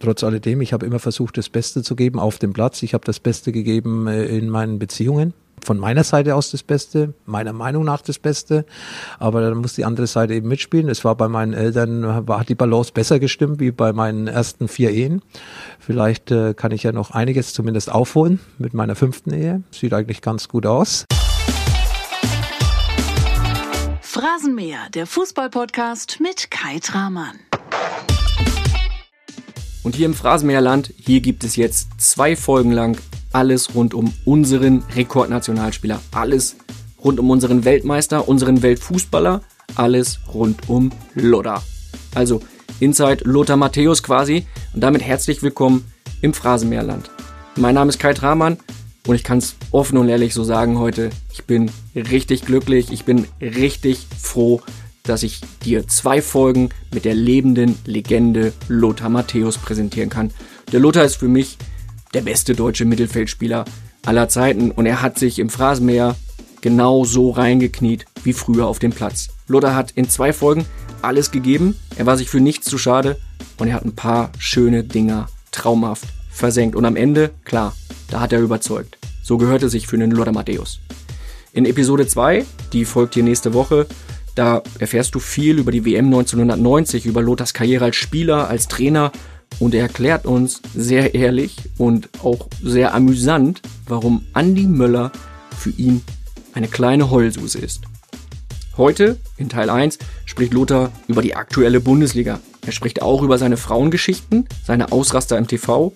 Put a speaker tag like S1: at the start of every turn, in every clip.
S1: Trotz alledem, ich habe immer versucht, das Beste zu geben auf dem Platz. Ich habe das Beste gegeben äh, in meinen Beziehungen. Von meiner Seite aus das Beste, meiner Meinung nach das Beste. Aber dann muss die andere Seite eben mitspielen. Es war bei meinen Eltern, war, hat die Balance besser gestimmt wie bei meinen ersten vier Ehen. Vielleicht äh, kann ich ja noch einiges zumindest aufholen mit meiner fünften Ehe. Sieht eigentlich ganz gut aus.
S2: Phrasenmäher, der Fußballpodcast mit Kai Tramann.
S3: Und hier im Phrasenmäherland, hier gibt es jetzt zwei Folgen lang alles rund um unseren Rekordnationalspieler. Alles rund um unseren Weltmeister, unseren Weltfußballer. Alles rund um Lothar. Also Inside Lothar Matthäus quasi. Und damit herzlich willkommen im Phrasenmäherland. Mein Name ist Kai Tramann und ich kann es offen und ehrlich so sagen heute. Ich bin richtig glücklich, ich bin richtig froh, dass ich dir zwei Folgen mit der lebenden Legende Lothar Matthäus präsentieren kann. Der Lothar ist für mich der beste deutsche Mittelfeldspieler aller Zeiten und er hat sich im Phrasenmäher genau so reingekniet wie früher auf dem Platz. Lothar hat in zwei Folgen alles gegeben, er war sich für nichts zu schade und er hat ein paar schöne Dinger traumhaft versenkt und am Ende, klar, da hat er überzeugt. So gehört es sich für einen Lothar Matthäus. In Episode 2, die folgt hier nächste Woche, da erfährst du viel über die WM 1990, über Lothars Karriere als Spieler, als Trainer und er erklärt uns sehr ehrlich und auch sehr amüsant, warum Andy Möller für ihn eine kleine Heulsuse ist. Heute, in Teil 1, spricht Lothar über die aktuelle Bundesliga. Er spricht auch über seine Frauengeschichten, seine Ausraster im TV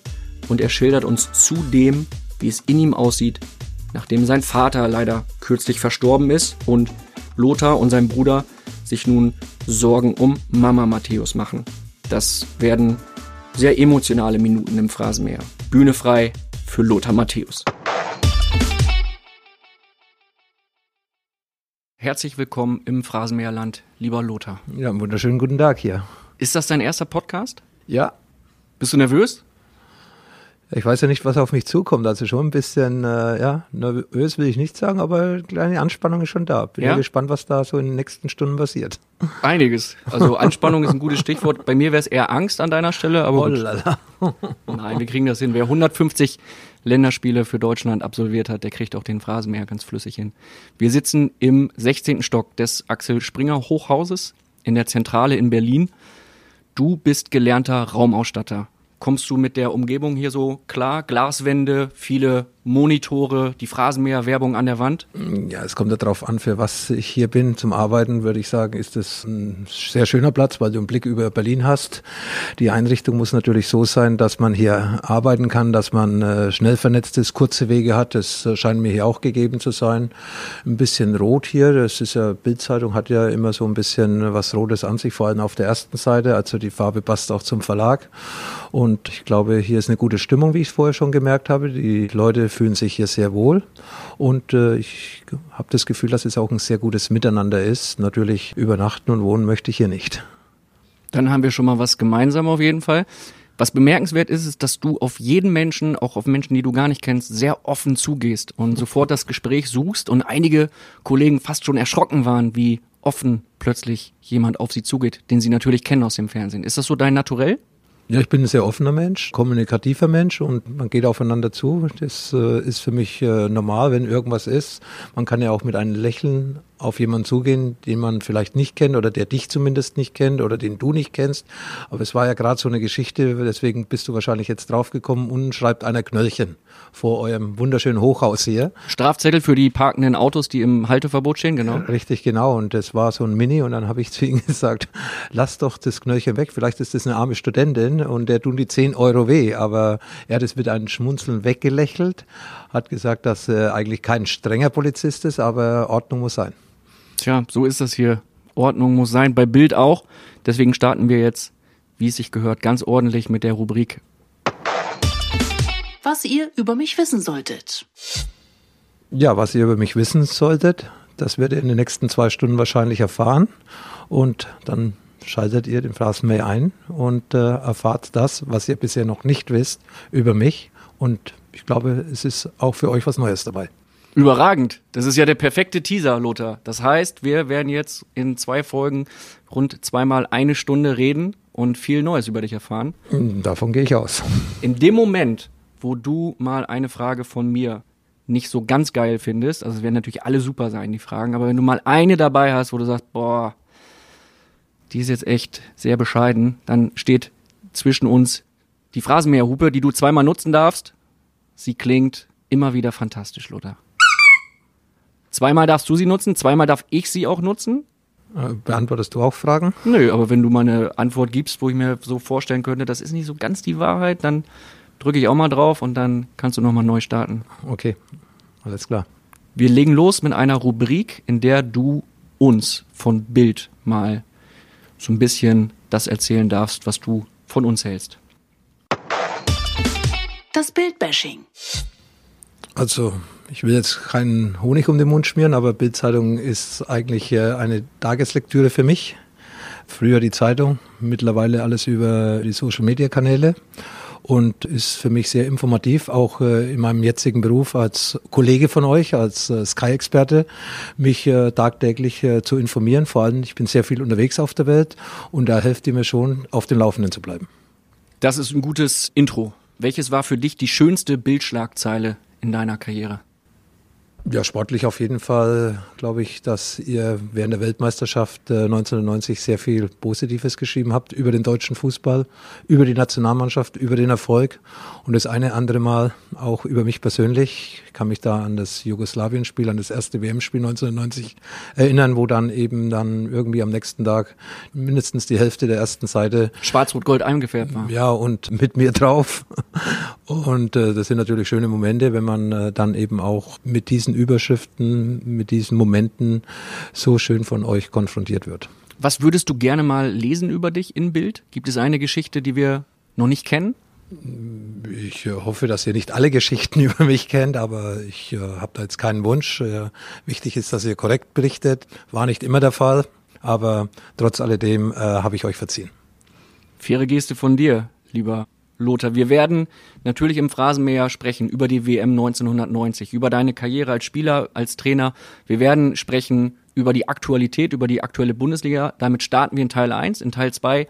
S3: und er schildert uns zudem, wie es in ihm aussieht, nachdem sein Vater leider kürzlich verstorben ist und Lothar und sein Bruder sich nun Sorgen um Mama Matthäus machen. Das werden sehr emotionale Minuten im Phrasenmäher. Bühne frei für Lothar Matthäus. Herzlich willkommen im Phrasenmäherland, lieber Lothar.
S1: Ja, einen wunderschönen guten Tag hier.
S3: Ist das dein erster Podcast?
S1: Ja.
S3: Bist du nervös?
S1: Ich weiß ja nicht, was auf mich zukommt. Also schon ein bisschen, äh, ja, nervös will ich nicht sagen, aber eine kleine Anspannung ist schon da. Bin ja? gespannt, was da so in den nächsten Stunden passiert.
S3: Einiges. Also Anspannung ist ein gutes Stichwort. Bei mir wäre es eher Angst an deiner Stelle, aber
S1: oh,
S3: Nein, wir kriegen das hin. Wer 150 Länderspiele für Deutschland absolviert hat, der kriegt auch den Phrasenmäher ganz flüssig hin. Wir sitzen im 16. Stock des Axel Springer Hochhauses in der Zentrale in Berlin. Du bist gelernter Raumausstatter. Kommst du mit der Umgebung hier so klar? Glaswände, viele Monitore, die Phrasenmäher-Werbung an der Wand?
S1: Ja, es kommt darauf an, für was ich hier bin. Zum Arbeiten würde ich sagen, ist es ein sehr schöner Platz, weil du einen Blick über Berlin hast. Die Einrichtung muss natürlich so sein, dass man hier arbeiten kann, dass man äh, schnell vernetzt ist, kurze Wege hat. Das äh, scheint mir hier auch gegeben zu sein. Ein bisschen rot hier, das ist ja, Bildzeitung hat ja immer so ein bisschen was Rotes an sich, vor allem auf der ersten Seite. Also die Farbe passt auch zum Verlag. Und ich glaube, hier ist eine gute Stimmung, wie ich es vorher schon gemerkt habe. Die Leute fühlen sich hier sehr wohl und äh, ich habe das Gefühl, dass es auch ein sehr gutes Miteinander ist. Natürlich übernachten und wohnen möchte ich hier nicht.
S3: Dann haben wir schon mal was gemeinsam auf jeden Fall. Was bemerkenswert ist, ist, dass du auf jeden Menschen, auch auf Menschen, die du gar nicht kennst, sehr offen zugehst und sofort das Gespräch suchst und einige Kollegen fast schon erschrocken waren, wie offen plötzlich jemand auf sie zugeht, den sie natürlich kennen aus dem Fernsehen. Ist das so dein Naturell?
S1: Ja, ich bin ein sehr offener Mensch, kommunikativer Mensch und man geht aufeinander zu. Das äh, ist für mich äh, normal, wenn irgendwas ist. Man kann ja auch mit einem Lächeln auf jemanden zugehen, den man vielleicht nicht kennt oder der dich zumindest nicht kennt oder den du nicht kennst. Aber es war ja gerade so eine Geschichte, deswegen bist du wahrscheinlich jetzt draufgekommen. Unten schreibt einer Knöllchen vor eurem wunderschönen Hochhaus hier.
S3: Strafzettel für die parkenden Autos, die im Halteverbot stehen, genau.
S1: Richtig, genau. Und das war so ein Mini und dann habe ich zu ihm gesagt, lass doch das Knöllchen weg. Vielleicht ist das eine arme Studentin und der tun die 10 Euro weh. Aber er hat es mit einem Schmunzeln weggelächelt, hat gesagt, dass er eigentlich kein strenger Polizist ist, aber Ordnung muss sein.
S3: Tja, so ist das hier. Ordnung muss sein, bei Bild auch. Deswegen starten wir jetzt, wie es sich gehört, ganz ordentlich mit der Rubrik
S2: Was ihr über mich wissen solltet.
S1: Ja, was ihr über mich wissen solltet, das werdet ihr in den nächsten zwei Stunden wahrscheinlich erfahren. Und dann schaltet ihr den Phrasenmäher ein und äh, erfahrt das, was ihr bisher noch nicht wisst über mich. Und ich glaube, es ist auch für euch was Neues dabei.
S3: Überragend. Das ist ja der perfekte Teaser, Lothar. Das heißt, wir werden jetzt in zwei Folgen rund zweimal eine Stunde reden und viel Neues über dich erfahren.
S1: Davon gehe ich aus.
S3: In dem Moment, wo du mal eine Frage von mir nicht so ganz geil findest, also es werden natürlich alle super sein, die Fragen, aber wenn du mal eine dabei hast, wo du sagst, boah, die ist jetzt echt sehr bescheiden, dann steht zwischen uns die Phrasenmäherhupe, die du zweimal nutzen darfst. Sie klingt immer wieder fantastisch, Lothar. Zweimal darfst du sie nutzen, zweimal darf ich sie auch nutzen.
S1: Äh, beantwortest du auch Fragen?
S3: Nö, aber wenn du mal eine Antwort gibst, wo ich mir so vorstellen könnte, das ist nicht so ganz die Wahrheit, dann drücke ich auch mal drauf und dann kannst du nochmal neu starten.
S1: Okay, alles klar.
S3: Wir legen los mit einer Rubrik, in der du uns von Bild mal so ein bisschen das erzählen darfst, was du von uns hältst.
S2: Das Bildbashing.
S1: Also, ich will jetzt keinen Honig um den Mund schmieren, aber Bildzeitung ist eigentlich äh, eine Tageslektüre für mich. Früher die Zeitung, mittlerweile alles über die Social Media Kanäle und ist für mich sehr informativ, auch äh, in meinem jetzigen Beruf als Kollege von euch, als äh, Sky-Experte, mich tagtäglich zu informieren. Vor allem, ich bin sehr viel unterwegs auf der Welt und da hilft ihr mir schon, auf dem Laufenden zu bleiben.
S3: Das ist ein gutes Intro. Welches war für dich die schönste Bildschlagzeile in deiner Karriere?
S1: Ja, sportlich auf jeden Fall glaube ich, dass ihr während der Weltmeisterschaft äh, 1990 sehr viel Positives geschrieben habt über den deutschen Fußball, über die Nationalmannschaft, über den Erfolg und das eine andere Mal auch über mich persönlich. Ich kann mich da an das Jugoslawien-Spiel, an das erste WM-Spiel 1990 erinnern, wo dann eben dann irgendwie am nächsten Tag mindestens die Hälfte der ersten Seite
S3: Schwarz-Rot-Gold eingefärbt war.
S1: Ja, und mit mir drauf. Und äh, das sind natürlich schöne Momente, wenn man äh, dann eben auch mit diesen diesen Überschriften, mit diesen Momenten so schön von euch konfrontiert wird.
S3: Was würdest du gerne mal lesen über dich in Bild? Gibt es eine Geschichte, die wir noch nicht kennen?
S1: Ich äh, hoffe, dass ihr nicht alle Geschichten über mich kennt, aber ich äh, habe da jetzt keinen Wunsch. Äh, wichtig ist, dass ihr korrekt berichtet. War nicht immer der Fall, aber trotz alledem äh, habe ich euch verziehen.
S3: Faire Geste von dir, lieber Lothar. Wir werden natürlich im Phrasenmäher sprechen über die WM 1990, über deine Karriere als Spieler, als Trainer. Wir werden sprechen über die Aktualität, über die aktuelle Bundesliga. Damit starten wir in Teil 1. In Teil 2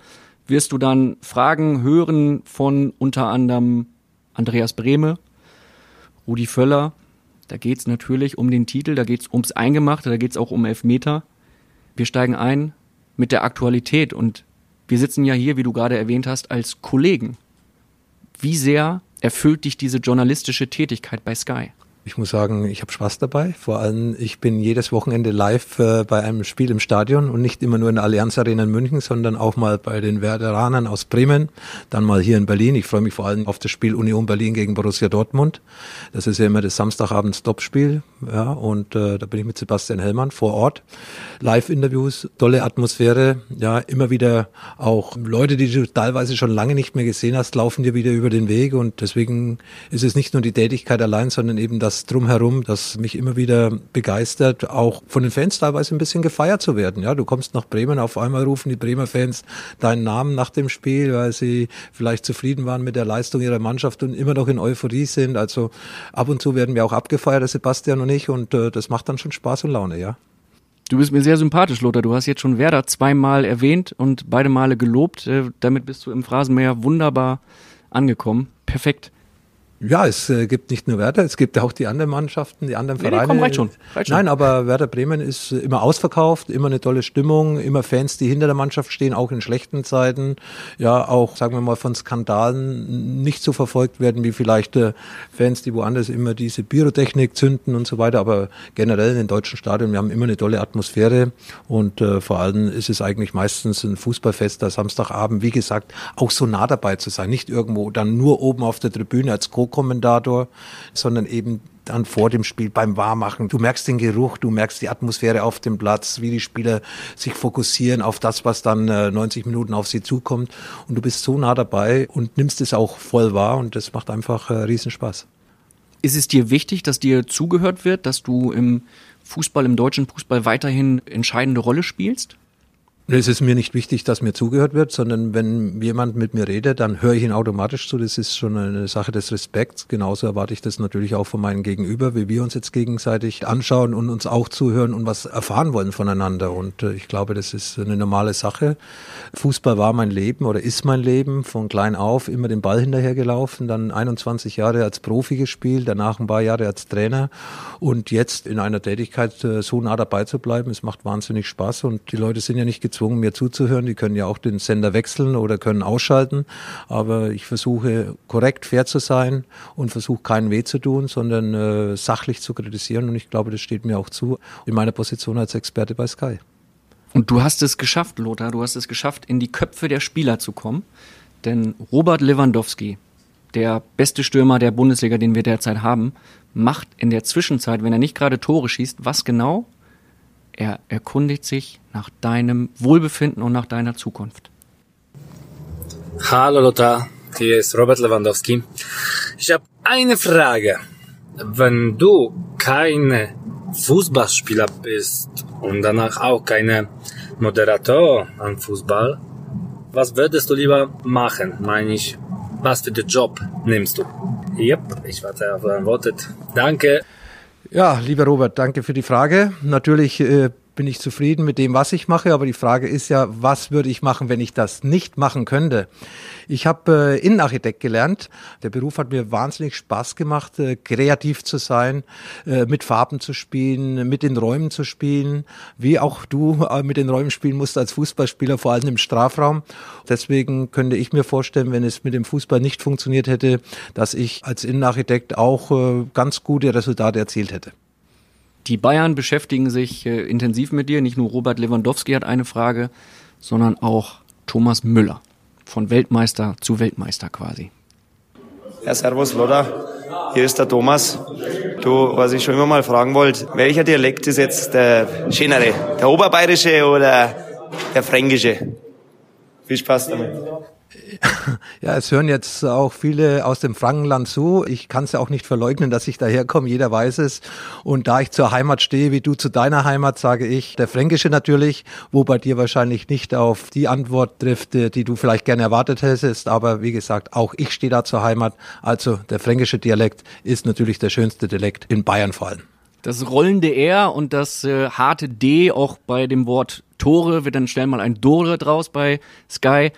S3: wirst du dann Fragen hören von unter anderem Andreas Brehme, Rudi Völler. Da geht es natürlich um den Titel, da geht es ums Eingemachte, da geht es auch um Elfmeter. Wir steigen ein mit der Aktualität und wir sitzen ja hier, wie du gerade erwähnt hast, als Kollegen. Wie sehr erfüllt dich diese journalistische Tätigkeit bei Sky?
S1: Ich muss sagen, ich habe Spaß dabei. Vor allem, ich bin jedes Wochenende live äh, bei einem Spiel im Stadion und nicht immer nur in der Allianz Arena in München, sondern auch mal bei den Werderanern aus Bremen, dann mal hier in Berlin. Ich freue mich vor allem auf das Spiel Union Berlin gegen Borussia Dortmund. Das ist ja immer das Samstagabend-Stopspiel. Ja, und äh, da bin ich mit Sebastian Hellmann vor Ort. Live-Interviews, tolle Atmosphäre. Ja, immer wieder auch Leute, die du teilweise schon lange nicht mehr gesehen hast, laufen dir wieder über den Weg. Und deswegen ist es nicht nur die Tätigkeit allein, sondern eben das das drumherum, das mich immer wieder begeistert, auch von den Fans teilweise ein bisschen gefeiert zu werden. Ja, du kommst nach Bremen, auf einmal rufen die Bremer Fans deinen Namen nach dem Spiel, weil sie vielleicht zufrieden waren mit der Leistung ihrer Mannschaft und immer noch in Euphorie sind. Also ab und zu werden wir auch abgefeiert, Sebastian und ich, und äh, das macht dann schon Spaß und Laune, ja.
S3: Du bist mir sehr sympathisch, Lothar. Du hast jetzt schon Werder zweimal erwähnt und beide Male gelobt. Äh, damit bist du im Phrasenmäher wunderbar angekommen. Perfekt.
S1: Ja, es äh, gibt nicht nur Werder, es gibt auch die anderen Mannschaften, die anderen nee, Vereine. Nee,
S3: komm, reicht schon, reicht schon.
S1: Nein, aber Werder Bremen ist äh, immer ausverkauft, immer eine tolle Stimmung, immer Fans, die hinter der Mannschaft stehen, auch in schlechten Zeiten. Ja, auch, sagen wir mal, von Skandalen nicht so verfolgt werden wie vielleicht äh, Fans, die woanders immer diese Pyrotechnik zünden und so weiter. Aber generell in den deutschen Stadien, wir haben immer eine tolle Atmosphäre und äh, vor allem ist es eigentlich meistens ein Fußballfest, der Samstagabend, wie gesagt, auch so nah dabei zu sein, nicht irgendwo dann nur oben auf der Tribüne als Co Co-Kommentator, sondern eben dann vor dem Spiel beim Warmachen. Du merkst den Geruch, du merkst die Atmosphäre auf dem Platz, wie die Spieler sich fokussieren auf das, was dann 90 äh, Minuten auf sie zukommt. Und du bist so nah dabei und nimmst es auch voll wahr und das macht einfach äh, Riesenspaß.
S3: Ist es dir wichtig, dass dir zugehört wird, dass du im Fußball, im deutschen Fußball weiterhin entscheidende Rolle spielst?
S1: Es ist mir nicht wichtig, dass mir zugehört wird, sondern wenn jemand mit mir redet, dann höre ich ihn automatisch zu. Das ist schon eine Sache des Respekts. Genauso erwarte ich das natürlich auch von meinem Gegenüber, wie wir uns jetzt gegenseitig anschauen und uns auch zuhören und was erfahren wollen voneinander. Und äh, ich glaube, das ist eine normale Sache. Fußball war mein Leben oder ist mein Leben von klein auf, immer den Ball hinterhergelaufen, dann 21 Jahre als Profi gespielt, danach ein paar Jahre als Trainer und jetzt in einer Tätigkeit äh, so nah dabei zu bleiben. Es macht wahnsinnig Spaß und die Leute sind ja nicht gezwungen, mir zuzuhören. Die können ja auch den Sender wechseln oder können ausschalten. Aber ich versuche korrekt, fair zu sein und versuche keinen weh zu tun, sondern äh, sachlich zu kritisieren. Und ich glaube, das steht mir auch zu in meiner Position als Experte bei Sky.
S3: Und du hast es geschafft, Lothar. Du hast es geschafft, in die Köpfe der Spieler zu kommen. Denn Robert Lewandowski, der beste Stürmer der Bundesliga, den wir derzeit haben, macht in der Zwischenzeit, wenn er nicht gerade Tore schießt, was genau? Er erkundigt sich nach deinem Wohlbefinden und nach deiner Zukunft.
S4: Hallo Lothar, hier ist Robert Lewandowski. Ich habe eine Frage. Wenn du keine Fußballspieler bist und danach auch keine Moderator am Fußball, was würdest du lieber machen? Meine ich, was für den Job nimmst du? Yep, ich warte auf dein Wort. Danke.
S1: Ja, lieber Robert, danke für die Frage. Natürlich äh, bin ich zufrieden mit dem, was ich mache, aber die Frage ist ja, was würde ich machen, wenn ich das nicht machen könnte? Ich habe äh, Innenarchitekt gelernt. Der Beruf hat mir wahnsinnig Spaß gemacht, äh, kreativ zu sein, äh, mit Farben zu spielen, mit den Räumen zu spielen, wie auch du äh, mit den Räumen spielen musst als Fußballspieler, vor allem im Strafraum. Deswegen könnte ich mir vorstellen, wenn es mit dem Fußball nicht funktioniert hätte, dass ich als Innenarchitekt auch äh, ganz gute Resultate erzielt hätte.
S3: Die Bayern beschäftigen sich äh, intensiv mit dir. Nicht nur Robert Lewandowski hat eine Frage, sondern auch Thomas Müller. Von Weltmeister zu Weltmeister quasi.
S5: Ja, servus, Lothar. Hier ist der Thomas. Du, was ich schon immer mal fragen wollte, welcher Dialekt ist jetzt der schönere? Der oberbayerische oder der fränkische? Viel Spaß damit.
S1: Ja, es hören jetzt auch viele aus dem Frankenland zu. Ich kann es ja auch nicht verleugnen, dass ich daherkomme. Jeder weiß es. Und da ich zur Heimat stehe, wie du zu deiner Heimat, sage ich der Fränkische natürlich, wo bei dir wahrscheinlich nicht auf die Antwort trifft, äh, die du vielleicht gerne erwartet hättest. Aber wie gesagt, auch ich stehe da zur Heimat. Also der fränkische Dialekt ist natürlich der schönste Dialekt in Bayern vor allem.
S3: Das rollende R und das äh, harte D, auch bei dem Wort Tore, wird dann schnell mal ein Dore draus bei Sky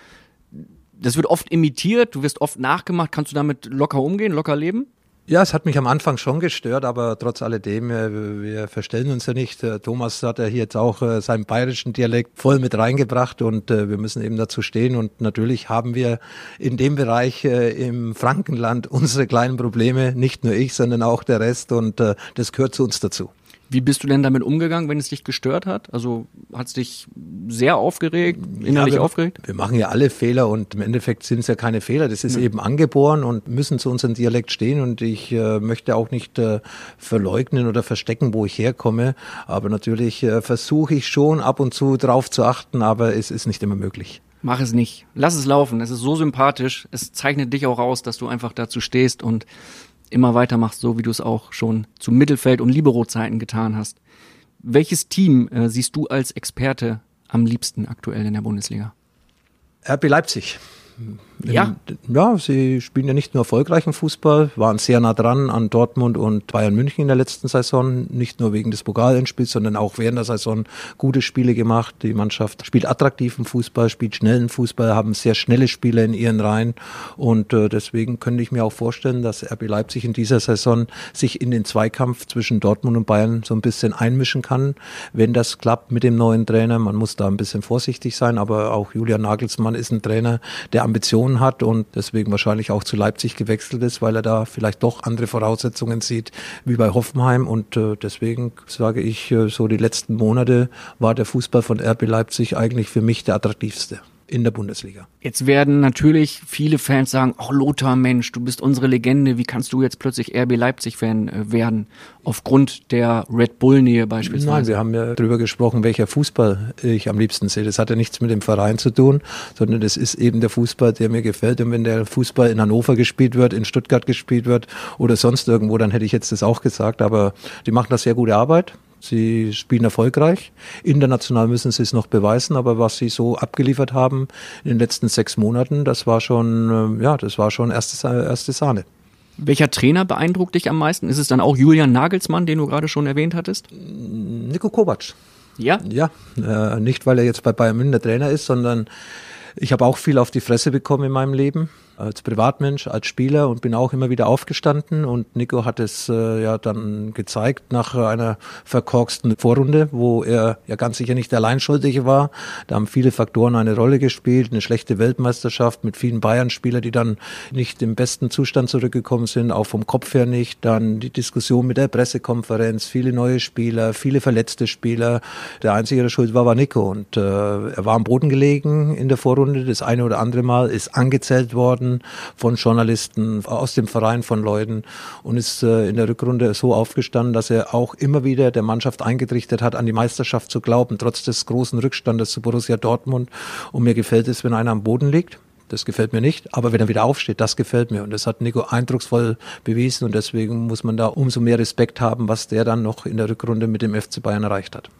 S3: das wird oft imitiert, du wirst oft nachgemacht. Kannst du damit locker umgehen, locker leben?
S1: Ja, es hat mich am Anfang schon gestört, aber trotz alledem, äh, wir verstellen uns ja nicht. Äh, Thomas hat ja hier jetzt auch äh, seinen bayerischen Dialekt voll mit reingebracht und wir müssen eben dazu stehen. Und natürlich haben wir in dem Bereich im Frankenland unsere kleinen Probleme, nicht nur ich, sondern auch der Rest und das gehört zu uns dazu.
S3: Wie bist du denn damit umgegangen, wenn es dich gestört hat? Also hat es dich sehr aufgeregt, innerlich
S1: ja, wir,
S3: aufgeregt?
S1: Wir machen ja alle Fehler und im Endeffekt sind es ja keine Fehler. Das ist ja. eben angeboren und müssen zu unserem Dialekt stehen und ich äh, möchte auch nicht äh, verleugnen oder verstecken, wo ich herkomme. Aber natürlich äh, versuche ich schon ab und zu drauf zu achten, aber es ist nicht immer möglich.
S3: Mach es nicht. Lass es laufen. Es ist so sympathisch. Es zeichnet dich auch aus, dass du einfach dazu stehst und immer weitermachst, so wie du es auch schon zu Mittelfeld- und Libero-Zeiten getan hast. Welches Team äh, siehst du als Experte am liebsten aktuell in der Bundesliga?
S1: RB Leipzig.
S3: Ja.
S1: Ja, sie spielen ja nicht nur erfolgreichen Fußball, waren sehr nah dran an Dortmund und Bayern München in der letzten Saison, nicht nur wegen des Pokalendspiels, sondern auch während der Saison gute Spiele gemacht. Die Mannschaft spielt attraktiven Fußball, spielt schnellen Fußball, haben sehr schnelle Spieler in ihren Reihen und äh, deswegen könnte ich mir auch vorstellen, dass RB Leipzig in dieser Saison sich in den Zweikampf zwischen Dortmund und Bayern so ein bisschen einmischen kann, wenn das klappt mit dem neuen Trainer. Man muss da ein bisschen vorsichtig sein, aber auch Julian Nagelsmann ist ein Trainer, der Ambitionen hat und deswegen wahrscheinlich auch zu Leipzig gewechselt ist, weil er da vielleicht doch andere Voraussetzungen sieht wie bei Hoffenheim. Und äh, deswegen sage ich, äh, so die letzten Monate war der Fußball von RB Leipzig eigentlich für mich der attraktivste in der Bundesliga.
S3: Jetzt werden natürlich viele Fans sagen, oh Lothar, Mensch, du bist unsere Legende, wie kannst du jetzt plötzlich RB Leipzig-Fan äh, werden? Aufgrund der Red Bull-Nähe beispielsweise.
S1: Nein, wir haben ja darüber gesprochen, welcher Fußball ich am liebsten sehe. Das hat ja nichts mit dem Verein zu tun, sondern das ist eben der Fußball, der mir gefällt. Und wenn der Fußball in Hannover gespielt wird, in Stuttgart gespielt wird oder sonst irgendwo, dann hätte ich jetzt das auch gesagt. Aber die machen da sehr gute Arbeit Sie spielen erfolgreich. International müssen sie es noch beweisen, aber was sie so abgeliefert haben in den letzten sechs Monaten, das war schon, äh, ja, das war schon erste, erste Sahne.
S3: Welcher Trainer beeindruckt dich am meisten? Ist es dann auch Julian Nagelsmann, den du gerade schon erwähnt hattest?
S1: Nico Kovac.
S3: Ja?
S1: Ja, äh, nicht weil er jetzt bei Bayern München der Trainer ist, sondern ich habe auch viel auf die Fresse bekommen in meinem Leben als Privatmensch, als Spieler und bin auch immer wieder aufgestanden und Nico hat es äh, ja dann gezeigt nach einer verkorksten Vorrunde, wo er ja ganz sicher nicht allein schuldig war. Da haben viele Faktoren eine Rolle gespielt, eine schlechte Weltmeisterschaft mit vielen Bayern-Spielern, die dann nicht im besten Zustand zurückgekommen sind, auch vom Kopf her nicht. Dann die Diskussion mit der Pressekonferenz, viele neue Spieler, viele verletzte Spieler. Der einzige, der schuld war, war Nico und äh, er war am Boden gelegen in der Vorrunde. Das eine oder andere Mal ist angezählt worden worden von Journalisten, aus dem Verein von Leuten und ist äh, in der Rückrunde so aufgestanden, dass er auch immer wieder der Mannschaft eingetrichtert hat, an die Meisterschaft zu glauben, trotz des großen Rückstandes zu Borussia Dortmund. Und mir gefällt es, wenn einer am Boden liegt. Das gefällt mir nicht, aber wenn er wieder aufsteht, das gefällt mir. Und das hat Nico eindrucksvoll bewiesen und deswegen muss man da umso mehr Respekt haben, was der dann noch in der Rückrunde mit dem FC Bayern erreicht hat.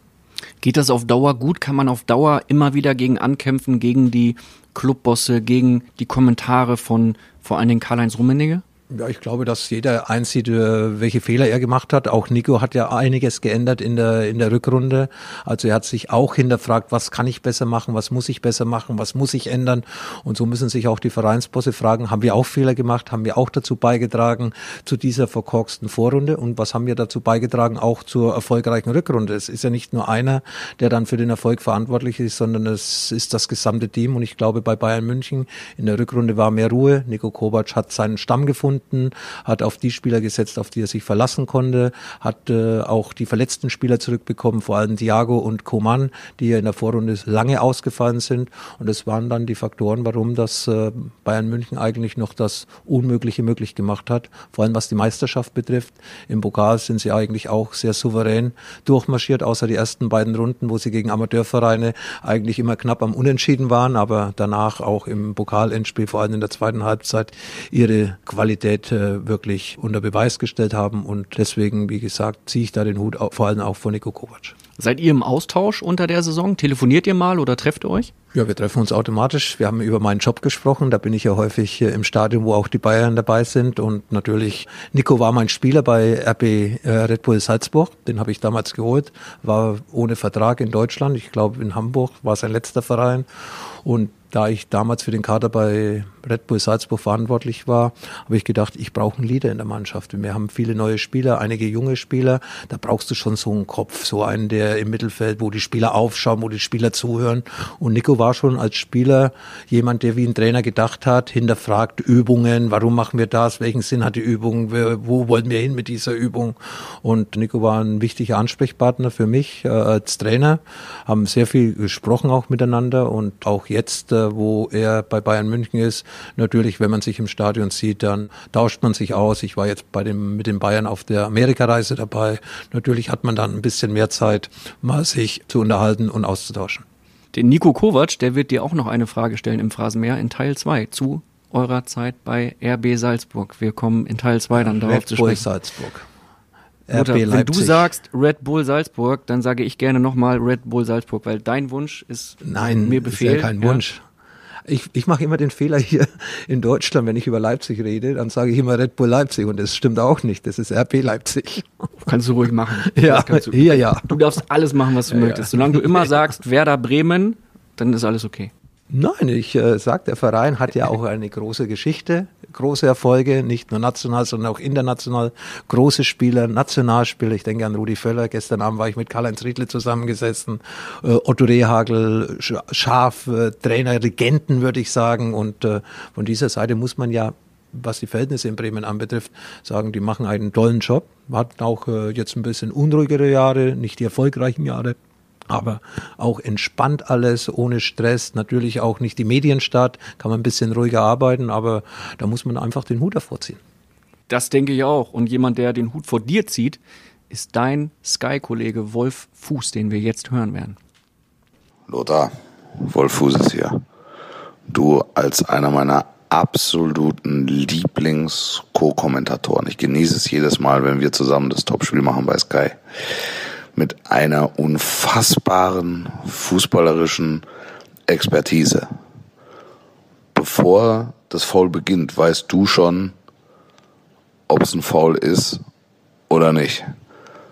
S3: Geht das auf Dauer gut? Kann man auf Dauer immer wieder gegen ankämpfen, gegen die Clubbosse, gegen die Kommentare von vor allen Dingen Karl-Heinz Rummenigge?
S1: Ja, ich glaube, dass jeder einsieht, welche Fehler er gemacht hat. Auch Nico hat ja einiges geändert in der, in der Rückrunde. Also er hat sich auch hinterfragt, was kann ich besser machen, was muss ich besser machen, was muss ich ändern. Und so müssen sich auch die Vereinsbosse fragen, haben wir auch Fehler gemacht, haben wir auch dazu beigetragen zu dieser verkorksten Vorrunde und was haben wir dazu beigetragen auch zur erfolgreichen Rückrunde. Es ist ja nicht nur einer, der dann für den Erfolg verantwortlich ist, sondern es ist das gesamte Team. Und ich glaube, bei Bayern München in der Rückrunde war mehr Ruhe. Nico Kovac hat seinen Stamm gefunden gefunden, hat auf die Spieler gesetzt, auf die er sich verlassen konnte, hat äh, auch die verletzten Spieler zurückbekommen, vor allem Thiago und Coman, die ja in der Vorrunde lange ausgefallen sind. Und das waren dann die Faktoren, warum das äh, Bayern München eigentlich noch das Unmögliche möglich gemacht hat, vor allem was die Meisterschaft betrifft. Im Pokal sind sie eigentlich auch sehr souverän durchmarschiert, außer die ersten beiden Runden, wo sie gegen Amateurvereine eigentlich immer knapp am Unentschieden waren, aber danach auch im Pokalendspiel, vor allem in der zweiten Halbzeit, ihre Qualität Qualität äh, wirklich unter Beweis gestellt haben. Und deswegen, wie gesagt, ziehe ich da den Hut vor allem auch von Nico Kovac.
S3: Seid ihr im Austausch unter der Saison? Telefoniert ihr mal oder trefft ihr euch?
S1: Ja, wir treffen uns automatisch. Wir haben über meinen Job gesprochen. Da bin ich ja häufig im Stadion, wo auch die Bayern dabei sind. Und natürlich, Nico war mein Spieler bei RB äh, Red Bull Salzburg. Den habe ich damals geholt. War ohne Vertrag in Deutschland. Ich glaube, in Hamburg war sein letzter Verein. Und da ich damals für den Kader bei Red Bull Salzburg verantwortlich war, habe ich gedacht, ich brauche einen Leader in der Mannschaft. Wir haben viele neue Spieler, einige junge Spieler. Da brauchst du schon so einen Kopf, so einen, der im Mittelfeld, wo die Spieler aufschauen, wo die Spieler zuhören. Und Nico war schon als Spieler jemand, der wie ein Trainer gedacht hat, hinterfragt Übungen, warum machen wir das, welchen Sinn hat die Übung, wo wollen wir hin mit dieser Übung. Und Nico war ein wichtiger Ansprechpartner für mich äh, als Trainer, haben sehr viel gesprochen auch miteinander und auch jetzt wo er bei Bayern München ist. Natürlich, wenn man sich im Stadion sieht, dann tauscht man sich aus. Ich war jetzt bei dem, mit den Bayern auf der Amerikareise dabei. Natürlich hat man dann ein bisschen mehr Zeit, mal sich zu unterhalten und auszutauschen.
S3: Den Nico Kovac, der wird dir auch noch eine Frage stellen im Phrasenmeer in Teil 2 zu eurer Zeit bei RB Salzburg. Wir kommen in Teil 2 dann darauf Red zu sprechen.
S1: Salzburg.
S3: Mutter, wenn du sagst Red Bull Salzburg, dann sage ich gerne nochmal Red Bull Salzburg, weil dein Wunsch ist
S1: Nein,
S3: mir Befehl.
S1: Ist ja kein Wunsch. Ich, ich mache immer den Fehler hier in Deutschland, wenn ich über Leipzig rede, dann sage ich immer Red Bull Leipzig und das stimmt auch nicht. Das ist RB Leipzig.
S3: Kannst du ruhig machen.
S1: Ja,
S3: du,
S1: hier ja.
S3: Du darfst alles machen, was du ja, möchtest. Solange du immer sagst Werder Bremen, dann ist alles okay.
S1: Nein, ich äh, sag, der Verein hat ja auch eine große Geschichte, große Erfolge, nicht nur national, sondern auch international. Große Spieler, Nationalspieler. Ich denke an Rudi Völler. Gestern Abend war ich mit Karl-Heinz Riedle zusammengesessen. Äh, Otto Rehagel, Schaf, äh, Trainer, Regenten, würde ich sagen. Und äh, von dieser Seite muss man ja was die Verhältnisse in Bremen anbetrifft, sagen, die machen einen tollen Job. Hatten auch jetzt ein bisschen unruhigere Jahre, nicht die erfolgreichen Jahre aber auch entspannt alles, ohne Stress. Natürlich auch nicht die Medienstadt, kann man ein bisschen ruhiger arbeiten, aber da muss man einfach den Hut davor ziehen.
S3: Das denke ich auch. Und jemand, der den Hut vor dir zieht, ist dein Sky-Kollege Wolf Fuß, den wir jetzt hören werden.
S6: Lothar, Wolf Fuß ist hier. Du als einer meiner absoluten Lieblings-Co-Kommentatoren. Ich genieße es jedes Mal, wenn wir zusammen das Topspiel machen bei Sky mit einer unfassbaren fußballerischen Expertise. Bevor das Foul beginnt, weißt du schon, ob es ein Foul ist oder nicht.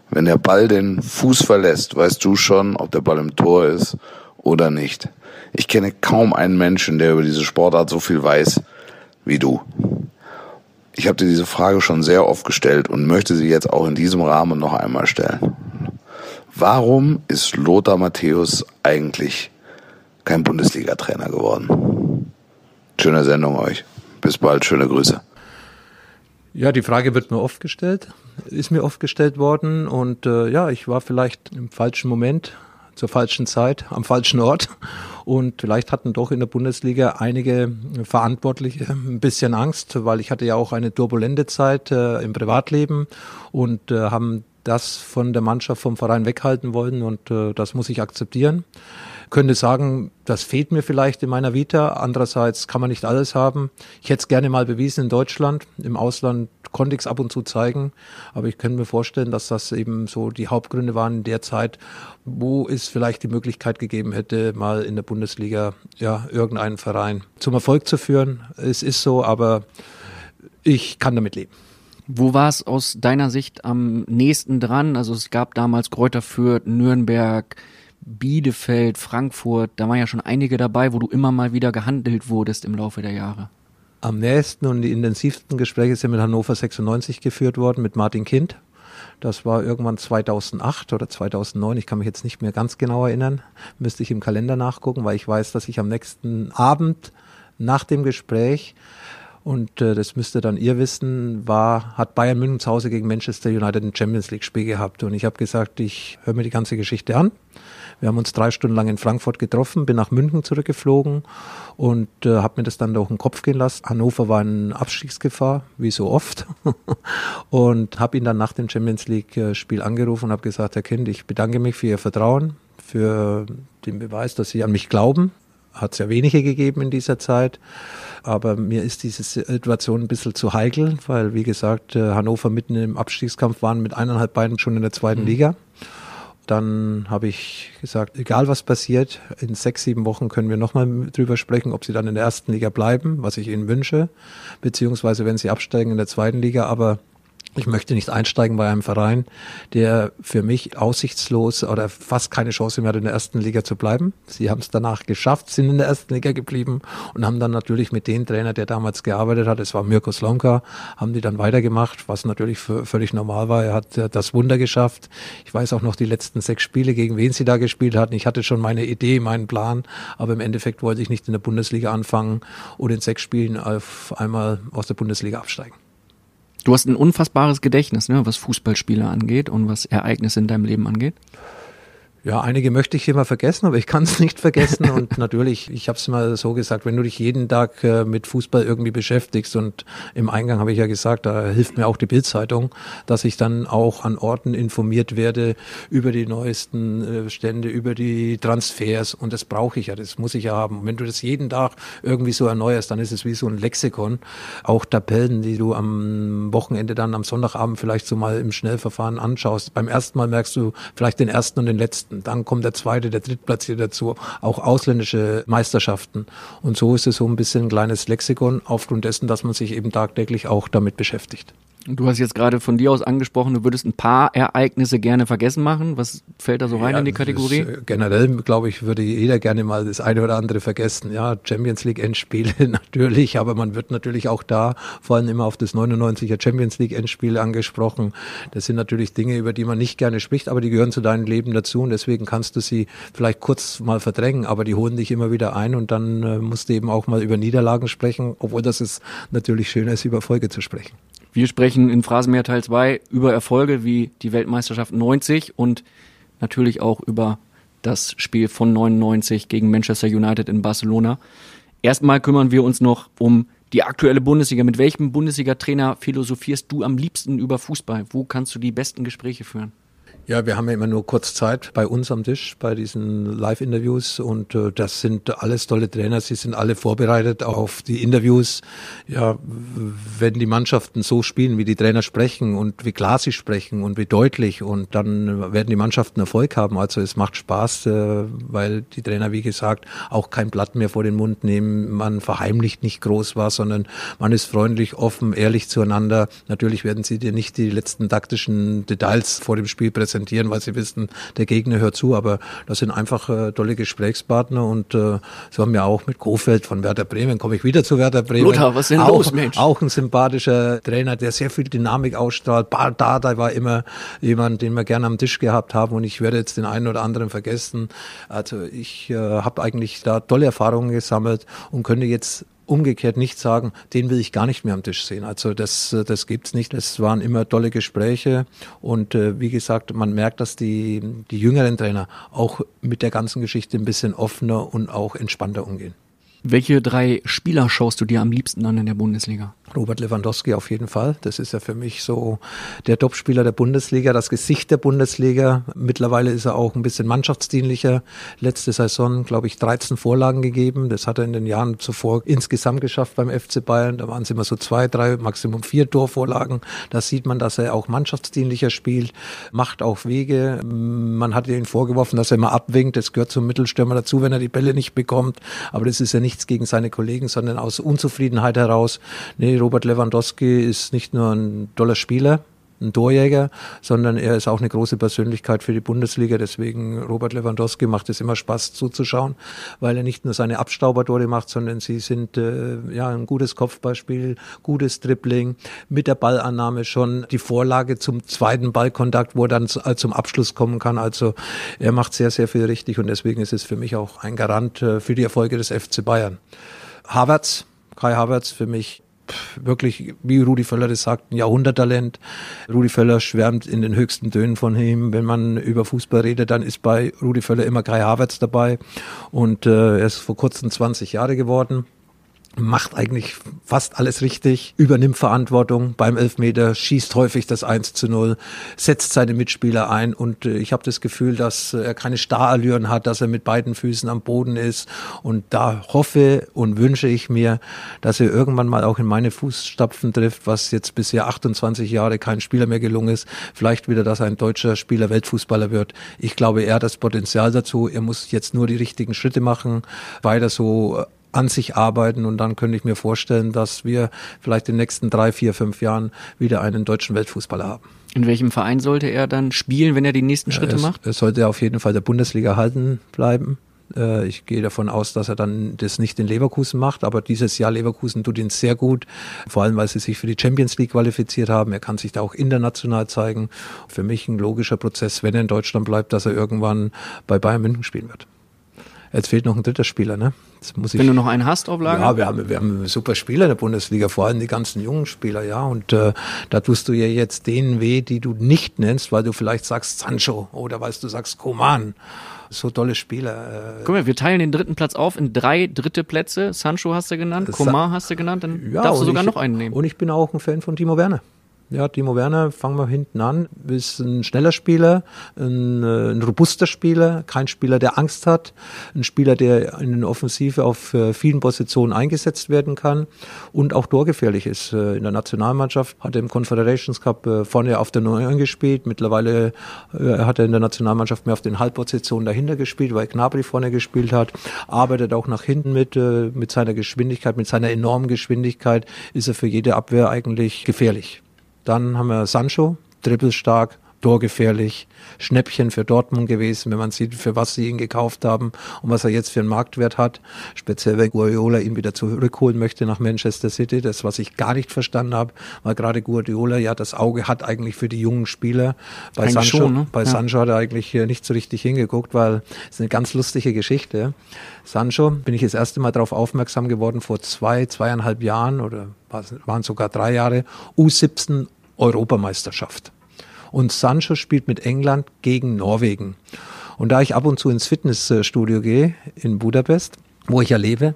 S6: Wenn der Ball den Fuß verlässt, weißt du schon, ob der Ball im Tor ist oder nicht. Ich kenne kaum einen Menschen, der über diese Sportart so viel weiß wie du. Ich habe dir diese Frage schon sehr oft gestellt und möchte sie jetzt auch in diesem Rahmen noch einmal stellen. Warum ist Lothar Matthäus eigentlich kein Bundesliga-Trainer geworden? Schöne Sendung euch. Bis bald, schöne Grüße.
S1: Ja, die Frage wird mir oft gestellt, ist mir oft gestellt worden und äh, ja, ich war vielleicht im falschen Moment, zur falschen Zeit, am falschen Ort und vielleicht hatten doch in der Bundesliga einige Verantwortliche ein bisschen Angst, weil ich hatte ja auch eine turbulente Zeit äh, im Privatleben und äh, haben das von der Mannschaft, vom Verein weghalten wollen und äh, das muss ich akzeptieren könnte sagen, das fehlt mir vielleicht in meiner Vita. Andererseits kann man nicht alles haben. Ich hätte es gerne mal bewiesen in Deutschland. Im Ausland konnte ich es ab und zu zeigen. Aber ich könnte mir vorstellen, dass das eben so die Hauptgründe waren in der Zeit, wo es vielleicht die Möglichkeit gegeben hätte, mal in der Bundesliga ja irgendeinen Verein zum Erfolg zu führen. Es ist so, aber ich kann damit leben.
S3: Wo war es aus deiner Sicht am nächsten dran? Also es gab damals Kräuter Fürth, Nürnberg, Bielefeld, Frankfurt, da waren ja schon einige dabei, wo du immer mal wieder gehandelt wurdest im Laufe der Jahre.
S1: Am nächsten und intensivsten Gespräche sind mit Hannover 96 geführt worden, mit Martin Kind. Das war irgendwann 2008 oder 2009, ich kann mich jetzt nicht mehr ganz genau erinnern, müsste ich im Kalender nachgucken, weil ich weiß, dass ich am nächsten Abend nach dem Gespräch und äh, das müsste dann ihr wissen, war, hat Bayern München zu Hause gegen Manchester United ein Champions League Spiel gehabt. Und ich habe gesagt, ich höre mir die ganze Geschichte an. Wir haben uns drei Stunden lang in Frankfurt getroffen, bin nach München zurückgeflogen und äh, habe mir das dann durch den Kopf gehen lassen. Hannover war in Abstiegsgefahr, wie so oft. und habe ihn dann nach dem Champions League-Spiel angerufen und habe gesagt, Herr Kind, ich bedanke mich für Ihr Vertrauen, für den Beweis, dass Sie an mich glauben. Hat es ja wenige gegeben in dieser Zeit. Aber mir ist diese Situation ein bisschen zu heikel, weil, wie gesagt, äh, Hannover mitten im Abstiegskampf waren mit eineinhalb Beinen schon in der zweiten mhm. Liga. Dann habe ich gesagt, egal was passiert, in sechs, sieben Wochen können wir nochmal drüber sprechen, ob sie dann in der ersten Liga bleiben, was ich ihnen wünsche, beziehungsweise wenn sie absteigen in der zweiten Liga. Aber ich möchte nicht einsteigen bei einem Verein, der für mich aussichtslos oder fast keine Chance mehr hat, in der ersten Liga zu bleiben. Sie haben es danach geschafft, sind in der ersten Liga geblieben und haben dann natürlich mit dem Trainer, der damals gearbeitet hat, es war Mirko Slonka, haben die dann weitergemacht, was natürlich völlig normal war. Er hat das Wunder geschafft. Ich weiß auch noch die letzten sechs Spiele, gegen wen sie da gespielt hatten. Ich hatte schon meine Idee, meinen Plan, aber im Endeffekt wollte ich nicht in der Bundesliga anfangen und in sechs Spielen auf einmal aus der Bundesliga absteigen.
S3: Du hast ein unfassbares Gedächtnis, ne, was Fußballspieler angeht und was Ereignisse in deinem Leben angeht.
S1: Ja, einige möchte ich immer vergessen, aber ich kann es nicht vergessen. Und natürlich, ich habe es mal so gesagt, wenn du dich jeden Tag äh, mit Fußball irgendwie beschäftigst und im Eingang habe ich ja gesagt, da hilft mir auch die Bildzeitung, dass ich dann auch an Orten informiert werde über die neuesten äh, Stände, über die Transfers. Und das brauche ich ja, das muss ich ja haben. Und wenn du das jeden Tag irgendwie so erneuerst, dann ist es wie so ein Lexikon. Auch Tabellen, die du am Wochenende dann am Sonntagabend vielleicht so mal im Schnellverfahren anschaust. Beim ersten Mal merkst du vielleicht den ersten und den letzten Meisterschaften, dann kommt der zweite, der drittplatzierte dazu, auch ausländische Meisterschaften. Und so ist es so ein bisschen ein kleines Lexikon aufgrund dessen, dass man sich eben tagtäglich auch damit beschäftigt.
S3: Du hast jetzt gerade von dir aus angesprochen, du würdest ein paar Ereignisse gerne vergessen machen. Was fällt da so rein ja, in die Kategorie? Ist,
S1: äh, generell, glaube ich, würde jeder gerne mal das eine oder andere vergessen. Ja, Champions League Endspiele natürlich, aber man wird natürlich auch da vor allem immer auf das 99er Champions League Endspiel angesprochen. Das sind natürlich Dinge, über die man nicht gerne spricht, aber die gehören zu deinem Leben dazu und deswegen kannst du sie vielleicht kurz mal verdrängen, aber die holen dich immer wieder ein und dann äh, musst du eben auch mal über Niederlagen sprechen, obwohl das ist natürlich schöner ist, über Folge zu sprechen.
S3: Wir sprechen in Phrasenmeer Teil 2 über Erfolge wie die Weltmeisterschaft 90 und natürlich auch über das Spiel von 99 gegen Manchester United in Barcelona. Erstmal kümmern wir uns noch um die aktuelle Bundesliga. Mit welchem Bundesliga-Trainer philosophierst du am liebsten über Fußball? Wo kannst du die besten Gespräche führen?
S1: Ja, wir haben ja immer nur kurz Zeit bei uns am Tisch, bei diesen Live-Interviews und äh, das sind alles tolle Trainer. Sie sind alle vorbereitet auf die Interviews. Ja, wenn die Mannschaften so spielen, wie die Trainer sprechen und wie klar sie sprechen und wie deutlich und dann werden die Mannschaften Erfolg haben. Also es macht Spaß, äh, weil die Trainer, wie gesagt, auch kein Blatt mehr vor den Mund nehmen. Man verheimlicht nicht groß was, sondern man ist freundlich, offen, ehrlich zueinander. Natürlich werden sie dir nicht die letzten taktischen Details vor dem Spiel präsentieren präsentieren, weil sie wissen, der Gegner hört zu. Aber das sind einfach äh, tolle Gesprächspartner und äh, so haben wir auch mit Kofeld von Werder Bremen, komme ich wieder zu Werder Bremen.
S3: Lothar, was ist denn
S1: auch,
S3: los, Mensch?
S1: Auch ein sympathischer Trainer, der sehr viel Dynamik ausstrahlt. Dada war immer jemand, den wir gerne am Tisch gehabt haben und ich werde jetzt den einen oder anderen vergessen. Also ich äh, habe eigentlich da tolle Erfahrungen gesammelt und könnte jetzt umgekehrt nicht sagen, den will ich gar nicht mehr am Tisch sehen. Also das, das gibt's nicht. Es waren immer tolle Gespräche und äh, wie gesagt, man merkt, dass die, die jüngeren Trainer auch mit der ganzen Geschichte ein bisschen offener und auch entspannter umgehen.
S3: Welche drei Spieler schaust du dir am liebsten an in der Bundesliga?
S1: Robert Lewandowski auf jeden Fall. Das ist ja für mich so der Topspieler der Bundesliga, das Gesicht der Bundesliga. Mittlerweile ist er auch ein bisschen mannschaftsdienlicher. Letzte Saison, glaube ich, 13 Vorlagen gegeben. Das hat er in den Jahren zuvor insgesamt geschafft beim FC Bayern. Da waren es immer so zwei, drei, Maximum vier Torvorlagen. Da sieht man, dass er auch mannschaftsdienlicher spielt, macht auch Wege. Man hat ihn vorgeworfen, dass er immer abwinkt. Das gehört zum Mittelstürmer dazu, wenn er die Bälle nicht bekommt. Aber das ist ja nichts gegen seine Kollegen, sondern aus Unzufriedenheit heraus. Nee, Robert Lewandowski ist nicht nur ein toller Spieler, ein Torjäger, sondern er ist auch eine große Persönlichkeit für die Bundesliga. Deswegen Robert Lewandowski macht es immer Spaß zuzuschauen, weil er nicht nur seine Abstaubertore macht, sondern sie sind äh, ja ein gutes Kopfballspiel, gutes Dribbling, mit der Ballannahme schon die Vorlage zum zweiten Ballkontakt, wo er dann zum Abschluss kommen kann. Also er macht sehr, sehr viel richtig und deswegen ist es für mich auch ein Garant äh, für die Erfolge des FC Bayern. Havertz, Kai Havertz für mich wirklich, wie Rudi Völler das sagt, ein Jahrhunderttalent. Rudi Völler schwärmt in den höchsten Tönen von ihm. Wenn man über Fußball redet, dann ist bei Rudi Völler immer Kai Havertz dabei. Und äh, er ist vor kurzem 20 Jahre geworden macht eigentlich fast alles richtig, übernimmt Verantwortung beim Elfmeter, schießt häufig das 1 zu 0, setzt seine Mitspieler ein und äh, ich habe das Gefühl, dass er keine Starallüren hat, dass er mit beiden Füßen am Boden ist und da hoffe und wünsche ich mir, dass er irgendwann mal auch in meine Fußstapfen trifft, was jetzt bisher 28 Jahre kein Spieler mehr gelungen ist, vielleicht wieder, dass ein deutscher Spieler Weltfußballer wird. Ich glaube, er hat das Potenzial dazu, er muss jetzt nur die richtigen Schritte machen, weiter so an sich arbeiten und dann könnte ich mir vorstellen, dass wir vielleicht in den nächsten drei, vier, fünf Jahren wieder einen deutschen Weltfußballer haben.
S3: In welchem Verein sollte er dann spielen, wenn er die nächsten Schritte
S1: es,
S3: macht?
S1: Er sollte auf jeden Fall der Bundesliga halten bleiben. Äh, ich gehe davon aus, dass er dann das nicht in Leverkusen macht, aber dieses Jahr Leverkusen tut ihn sehr gut, vor allem weil sie sich für die Champions League qualifiziert haben. Er kann sich da auch international zeigen. Für mich ein logischer Prozess, wenn er in Deutschland bleibt, dass er irgendwann bei Bayern München spielen wird. Jetzt fehlt noch ein dritter Spieler, ne?
S3: Ich, Wenn du noch einen hast auf Lager?
S1: Ja, wir haben, wir haben super Spieler in der Bundesliga, vor allem die ganzen jungen Spieler, ja. Und äh, da tust du ja jetzt denen weh, die du nicht nennst, weil du vielleicht sagst Sancho oder weil du sagst Koman. So tolle Spieler.
S3: Äh. Guck mal, wir teilen den dritten Platz auf in drei dritte Plätze. Sancho hast du genannt, Koman hast du genannt, dann ja, darfst du sogar
S1: ich,
S3: noch einen nehmen.
S1: Und ich bin auch ein Fan von Timo Werner. Ja, Timo Werner, fangen wir hinten an, ist ein schneller Spieler, ein, äh, ein, robuster Spieler, kein Spieler, der Angst hat, ein Spieler, der in der Offensive auf äh, vielen Positionen eingesetzt werden kann und auch torgefährlich ist. Äh, in der Nationalmannschaft hat er im Confederations Cup vorne auf der Neun gespielt, mittlerweile hat er in der Nationalmannschaft mehr auf den Halbpositionen dahinter gespielt, weil Gnabry vorne gespielt hat, arbeitet auch nach hinten mit, mit seiner Geschwindigkeit, mit seiner enormen Geschwindigkeit ist er für jede Abwehr eigentlich gefährlich. Dann haben wir Sancho, dribbelstark, torgefährlich, Schnäppchen für Dortmund gewesen, wenn man sieht, für was sie ihn gekauft haben und was er jetzt für einen Marktwert hat. Speziell, wenn Guardiola ihn wieder zurückholen möchte nach Manchester City. Das, was ich gar nicht verstanden habe, weil gerade Guardiola ja das Auge hat eigentlich für die jungen Spieler. Bei, Sancho, schon, ne? bei ja. Sancho hat er eigentlich nicht so richtig hingeguckt, weil es eine ganz lustige Geschichte. Sancho bin ich das erste Mal darauf aufmerksam geworden vor zwei, zweieinhalb Jahren oder waren sogar drei Jahre, U17 Europameisterschaft. Und Sancho spielt mit England gegen Norwegen. Und da ich ab und zu ins Fitnessstudio gehe in Budapest, wo ich ja lebe,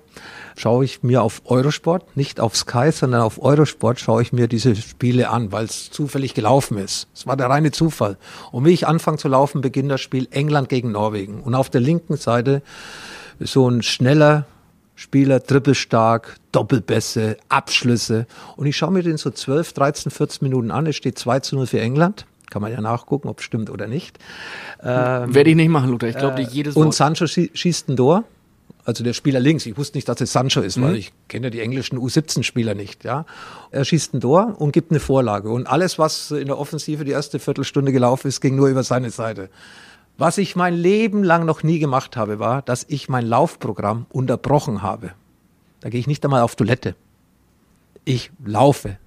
S1: schaue ich mir auf Eurosport, nicht auf Sky, sondern auf Eurosport schaue ich mir diese Spiele an, weil es zufällig gelaufen ist. Es war der reine Zufall. Und wie ich anfange zu laufen, beginnt das Spiel England gegen Norwegen. Und auf der linken Seite so ein schneller Spieler, trippelstark, Doppelbässe, Abschlüsse. Und ich schaue mir den so 12, 13, 14 Minuten an. Es steht 2 zu 0 für England. Kann man ja nachgucken, ob es stimmt oder nicht.
S3: Ähm, Werde ich nicht machen, Luther. Ich glaube,
S1: äh,
S3: jedes
S1: Und Sancho schießt ein Tor also der Spieler links. Ich wusste nicht, dass es Sancho ist, mhm. weil ich kenne die englischen U17-Spieler nicht. Ja, er schießt ein Tor und gibt eine Vorlage und alles, was in der Offensive die erste Viertelstunde gelaufen ist, ging nur über seine Seite. Was ich mein Leben lang noch nie gemacht habe, war, dass ich mein Laufprogramm unterbrochen habe. Da gehe ich nicht einmal auf Toilette. Ich laufe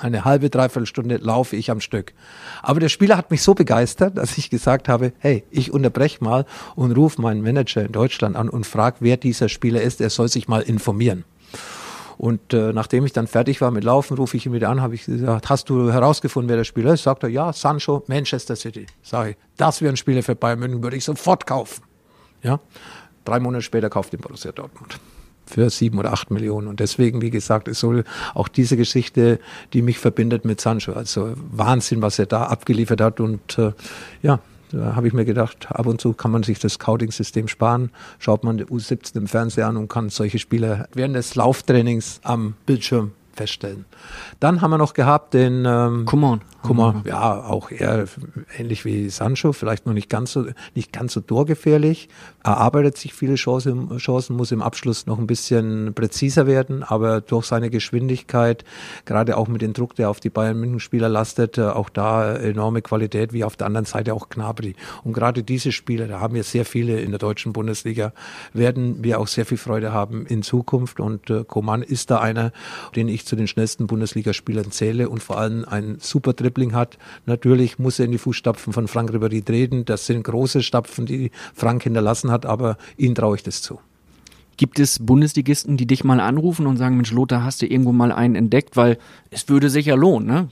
S1: eine halbe, dreiviertel Stunde laufe ich am Stück. Aber der Spieler hat mich so begeistert, dass ich gesagt habe, hey, ich unterbreche mal und rufe meinen Manager in Deutschland an und frage, wer dieser Spieler ist. Er soll sich mal informieren. Und äh, nachdem ich dann fertig war mit Laufen, rufe ich ihn wieder an, habe ich gesagt, hast du herausgefunden, wer der Spieler ist? Sagt er, ja, Sancho, Manchester City. Sage ich, das wäre ein Spieler für Bayern München, würde ich sofort kaufen. Ja, drei Monate später kauft ihn Borussia Dortmund für sieben oder acht Millionen. Und deswegen, wie gesagt, es soll auch diese Geschichte, die mich verbindet mit Sancho. Also Wahnsinn, was er da abgeliefert hat. Und äh, ja, da habe ich mir gedacht, ab und zu kann man sich das Scouting-System sparen. Schaut man die U17 im Fernsehen an und kann solche Spieler während des Lauftrainings am Bildschirm feststellen. Dann haben wir noch gehabt den ähm,
S3: Coman.
S1: Coman, ja, auch eher ähnlich wie Sancho, vielleicht noch nicht ganz so, nicht ganz so torgefährlich. Erarbeitet sich viele Chancen, Chancen, muss im Abschluss noch ein bisschen präziser werden, aber durch seine Geschwindigkeit, gerade auch mit dem Druck, der auf die Bayern München Spieler lastet, äh, auch da enorme Qualität, wie auf der anderen Seite auch Gnabry. Und gerade diese Spieler, da haben wir sehr viele in der deutschen Bundesliga, werden wir auch sehr viel Freude haben in Zukunft und äh, Coman ist da einer, den ich zu den schnellsten Bundesligaspielern zähle und vor allem ein super Dribbling hat. Natürlich muss er in die Fußstapfen von Frank Ribéry treten. Das sind große Stapfen, die Frank hinterlassen hat, aber ihm traue ich das zu.
S3: Gibt es Bundesligisten, die dich mal anrufen und sagen, Mensch, Lothar, hast du irgendwo mal einen entdeckt? Weil es würde sich ja lohnen, ne?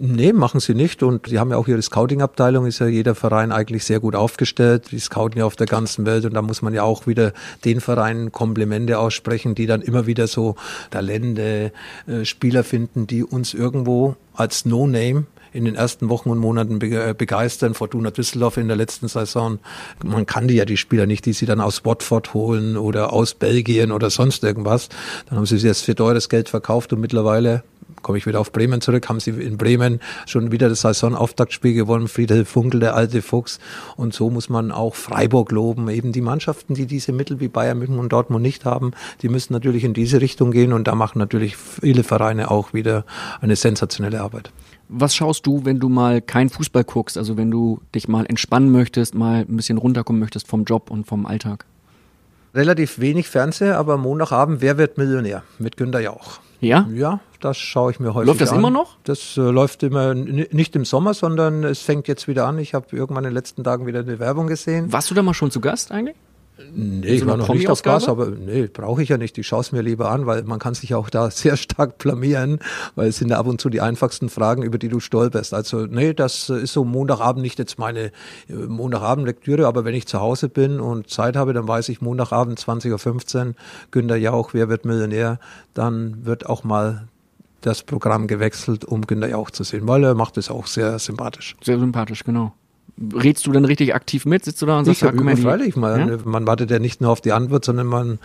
S1: Nee, machen sie nicht. Und die haben ja auch ihre Scouting-Abteilung, ist ja jeder Verein eigentlich sehr gut aufgestellt. Die scouten ja auf der ganzen Welt und da muss man ja auch wieder den Vereinen Komplimente aussprechen, die dann immer wieder so Talente, äh, Spieler finden, die uns irgendwo als No-Name in den ersten Wochen und Monaten äh, begeistern. Fortuna Düsseldorf in der letzten Saison. Man kannte ja die Spieler nicht, die sie dann aus Watford holen oder aus Belgien oder sonst irgendwas. Dann haben sie sie jetzt für teures Geld verkauft und mittlerweile komme ich wieder auf Bremen zurück, haben sie in Bremen schon wieder das Saisonauftaktspiel gewonnen, Friedhelf Funkel, der alte Fuchs. Und so muss man auch Freiburg loben. Eben die Mannschaften, die diese Mittel wie Bayern München und Dortmund nicht haben, die müssen natürlich in diese Richtung gehen und da machen natürlich viele Vereine auch wieder eine sensationelle Arbeit.
S3: Was schaust du, wenn du mal kein Fußball guckst, also wenn du dich mal entspannen möchtest, mal ein bisschen runterkommen möchtest vom Job und vom Alltag?
S1: Relativ wenig Fernseher, aber Montagabend, wer wird Millionär? Mit Günter Jauch.
S3: Ja?
S1: Ja, das schaue ich mir häufig
S3: Läuft das
S1: an.
S3: immer noch?
S1: Das äh, läuft immer nicht im Sommer, sondern es fängt jetzt wieder an. Ich habe irgendwann in den letzten Tagen wieder eine Werbung gesehen.
S3: Warst du da mal schon zu Gast eigentlich?
S1: Nee, ich war noch nicht auf Gas, aber nee, brauche ich ja nicht. Ich schaue es mir lieber an, weil man kann sich auch da sehr stark blamieren, weil es sind ja ab und zu die einfachsten Fragen, über die du stolperst. Also nee, das ist so Montagabend nicht jetzt meine äh, Montagabend-Lektüre, aber wenn ich zu Hause bin und Zeit habe, dann weiß ich Montagabend 20.15 Uhr, Günter Jauch, wer wird Millionär, dann wird auch mal das Programm gewechselt, um Günter Jauch zu sehen, weil er macht es auch sehr sympathisch.
S3: Sehr sympathisch, genau redst du dann richtig aktiv mit? Sitzt du da und sagst,
S1: ich ja, freilich, man, ja? man wartet ja nicht nur auf die Antwort, sondern man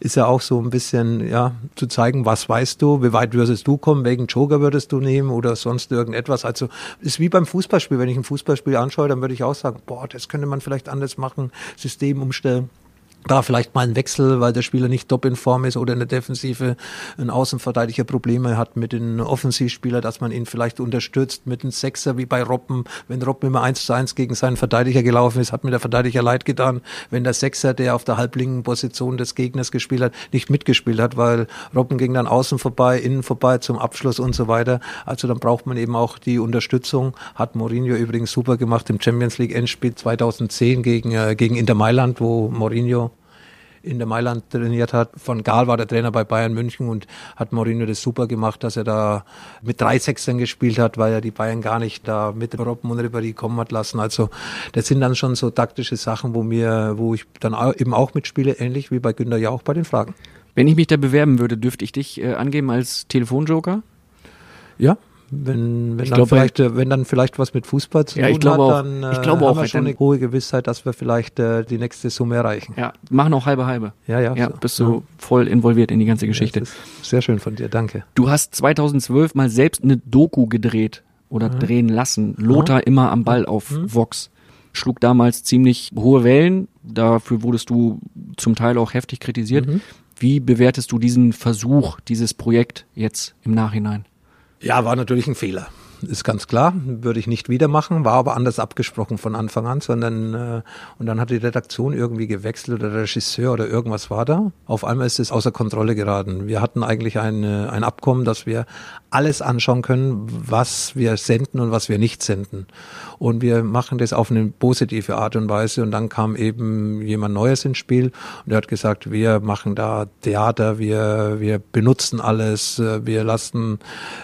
S1: ist ja auch so ein bisschen, ja, zu zeigen, was weißt du, wie weit würdest du kommen, welchen Joker würdest du nehmen oder sonst irgendetwas. Also ist wie beim Fußballspiel. Wenn ich ein Fußballspiel anschaue, dann würde ich auch sagen, boah, das könnte man vielleicht anders machen, System umstellen da vielleicht mal ein Wechsel, weil der Spieler nicht top in Form ist oder in der Defensive ein Außenverteidiger Probleme hat mit den Offensivspielern, dass man ihn vielleicht unterstützt mit einem Sechser wie bei Robben. Wenn Robben immer eins zu eins gegen seinen Verteidiger gelaufen ist, hat mir der Verteidiger leid getan. Wenn der Sechser, der auf der halblinken Position des Gegners gespielt hat, nicht mitgespielt hat, weil Robben ging dann außen vorbei, innen vorbei zum Abschluss und so weiter. Also dann braucht man eben auch die Unterstützung. Hat Mourinho übrigens super gemacht im Champions League Endspiel 2010 gegen, äh, gegen Inter Mailand, wo Mourinho in der Mailand trainiert hat. Von Gaal war der Trainer bei Bayern München und hat Mourinho das super gemacht, dass er da mit drei Sechsern gespielt hat, weil er die Bayern gar nicht da mit Robben und Ribéry kommen hat lassen. Also das sind dann schon so taktische Sachen, wo mir, wo ich dann eben auch mitspiele, ähnlich wie bei Günter Jauch bei den Fragen.
S3: Wenn ich mich da bewerben würde, dürfte ich dich äh, angeben als Telefonjoker?
S1: Ja, wenn, wenn,
S3: Ich
S1: dann
S3: glaube,
S1: vielleicht, äh, wenn dann vielleicht was mit Fußball zu
S3: Ja,
S1: tun
S3: ich glaube auch-
S1: hat, dann äh,
S3: ich glaube auch,
S1: haben wir
S3: weil
S1: schon eine hohe Gewissheit, dass wir vielleicht äh, die nächste Summe erreichen.
S3: Ja, machen auch halbe halbe.
S1: Ja, ja.
S3: Ja,
S1: so.
S3: bist du voll involviert in die ganze Geschichte.
S1: Sehr schön von dir, danke.
S3: Du hast 2012 mal selbst eine Doku gedreht oder drehen lassen. Lothar immer am Ball auf Vox. Schlug damals ziemlich hohe Wellen. Dafür wurdest du zum Teil auch heftig kritisiert. Wie bewertest du diesen Versuch, dieses Projekt jetzt im Nachhinein?
S1: Ja, war natürlich ein Fehler. Ist ganz klar, würde ich nicht wieder machen, war aber anders abgesprochen von Anfang an, sondern äh, und dann hat die Redaktion irgendwie gewechselt oder der Regisseur oder irgendwas war da. Auf einmal ist es außer Kontrolle geraten. Wir hatten eigentlich ein, ein Abkommen, dass wir alles anschauen können, was wir senden und was wir nicht senden. Und wir machen das auf eine positive Art und Weise. Und dann kam eben jemand Neues ins Spiel und er hat gesagt, wir machen da Theater, wir, wir benutzen alles, wir lassen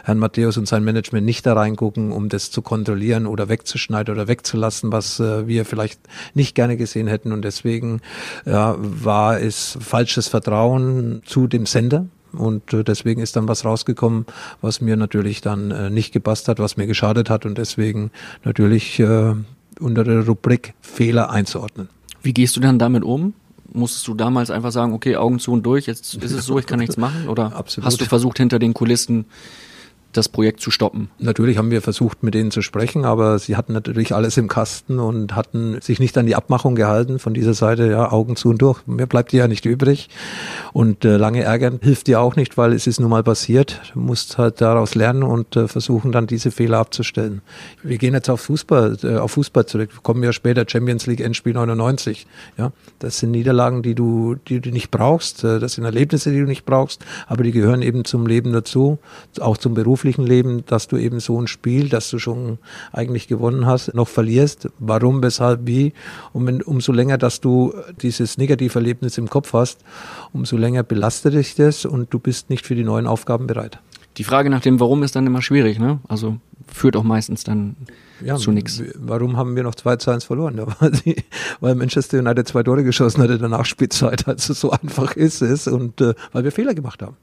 S1: Herrn Matthäus und sein Management nicht da reingucken, um das zu kontrollieren oder wegzuschneiden oder wegzulassen, was äh, wir vielleicht nicht gerne gesehen hätten. Und deswegen ja, war es falsches Vertrauen zu dem Sender. Und äh, deswegen ist dann was rausgekommen, was mir natürlich dann äh, nicht gepasst hat, was mir geschadet hat und deswegen natürlich äh, unter der Rubrik Fehler einzuordnen.
S3: Wie gehst du dann damit um? Musstest du damals einfach sagen, okay, Augen zu und durch, jetzt ist es so, ich kann nichts machen? Oder
S1: Absolut.
S3: hast du versucht, hinter den Kulissen das Projekt zu stoppen?
S1: Natürlich haben wir versucht, mit denen zu sprechen, aber sie hatten natürlich alles im Kasten und hatten sich nicht an die Abmachung gehalten von dieser Seite, ja, Augen zu und durch. Mir bleibt ja nicht übrig. Und äh, lange ärgern hilft dir auch nicht, weil es ist nun mal passiert. Du musst halt daraus lernen und äh, versuchen dann diese Fehler abzustellen. Wir gehen jetzt auf Fußball, äh, auf Fußball zurück. Wir kommen ja später Champions League Endspiel 99. Ja, das sind Niederlagen, die du, die du nicht brauchst. Äh, Das sind Erlebnisse, die du nicht brauchst, aber die gehören eben zum Leben dazu, auch zum beruflichen Leben, dass du eben so ein Spiel, das du schon eigentlich gewonnen hast, noch verlierst. Warum, weshalb, wie? Und wenn, umso länger, dass du dieses Negativerlebnis im Kopf hast, umso länger belastet dich das und du bist nicht für die neuen Aufgaben bereit.
S3: Die Frage nach dem Warum ist dann immer schwierig, ne? Also führt auch meistens dann zu nichts.
S1: Warum haben wir noch 2 zu 1 verloren? Ja, weil, die, weil Manchester United zwei Tore geschossen hatte in der Nachspielzeit. Also so einfach ist es und äh, weil wir Fehler gemacht haben.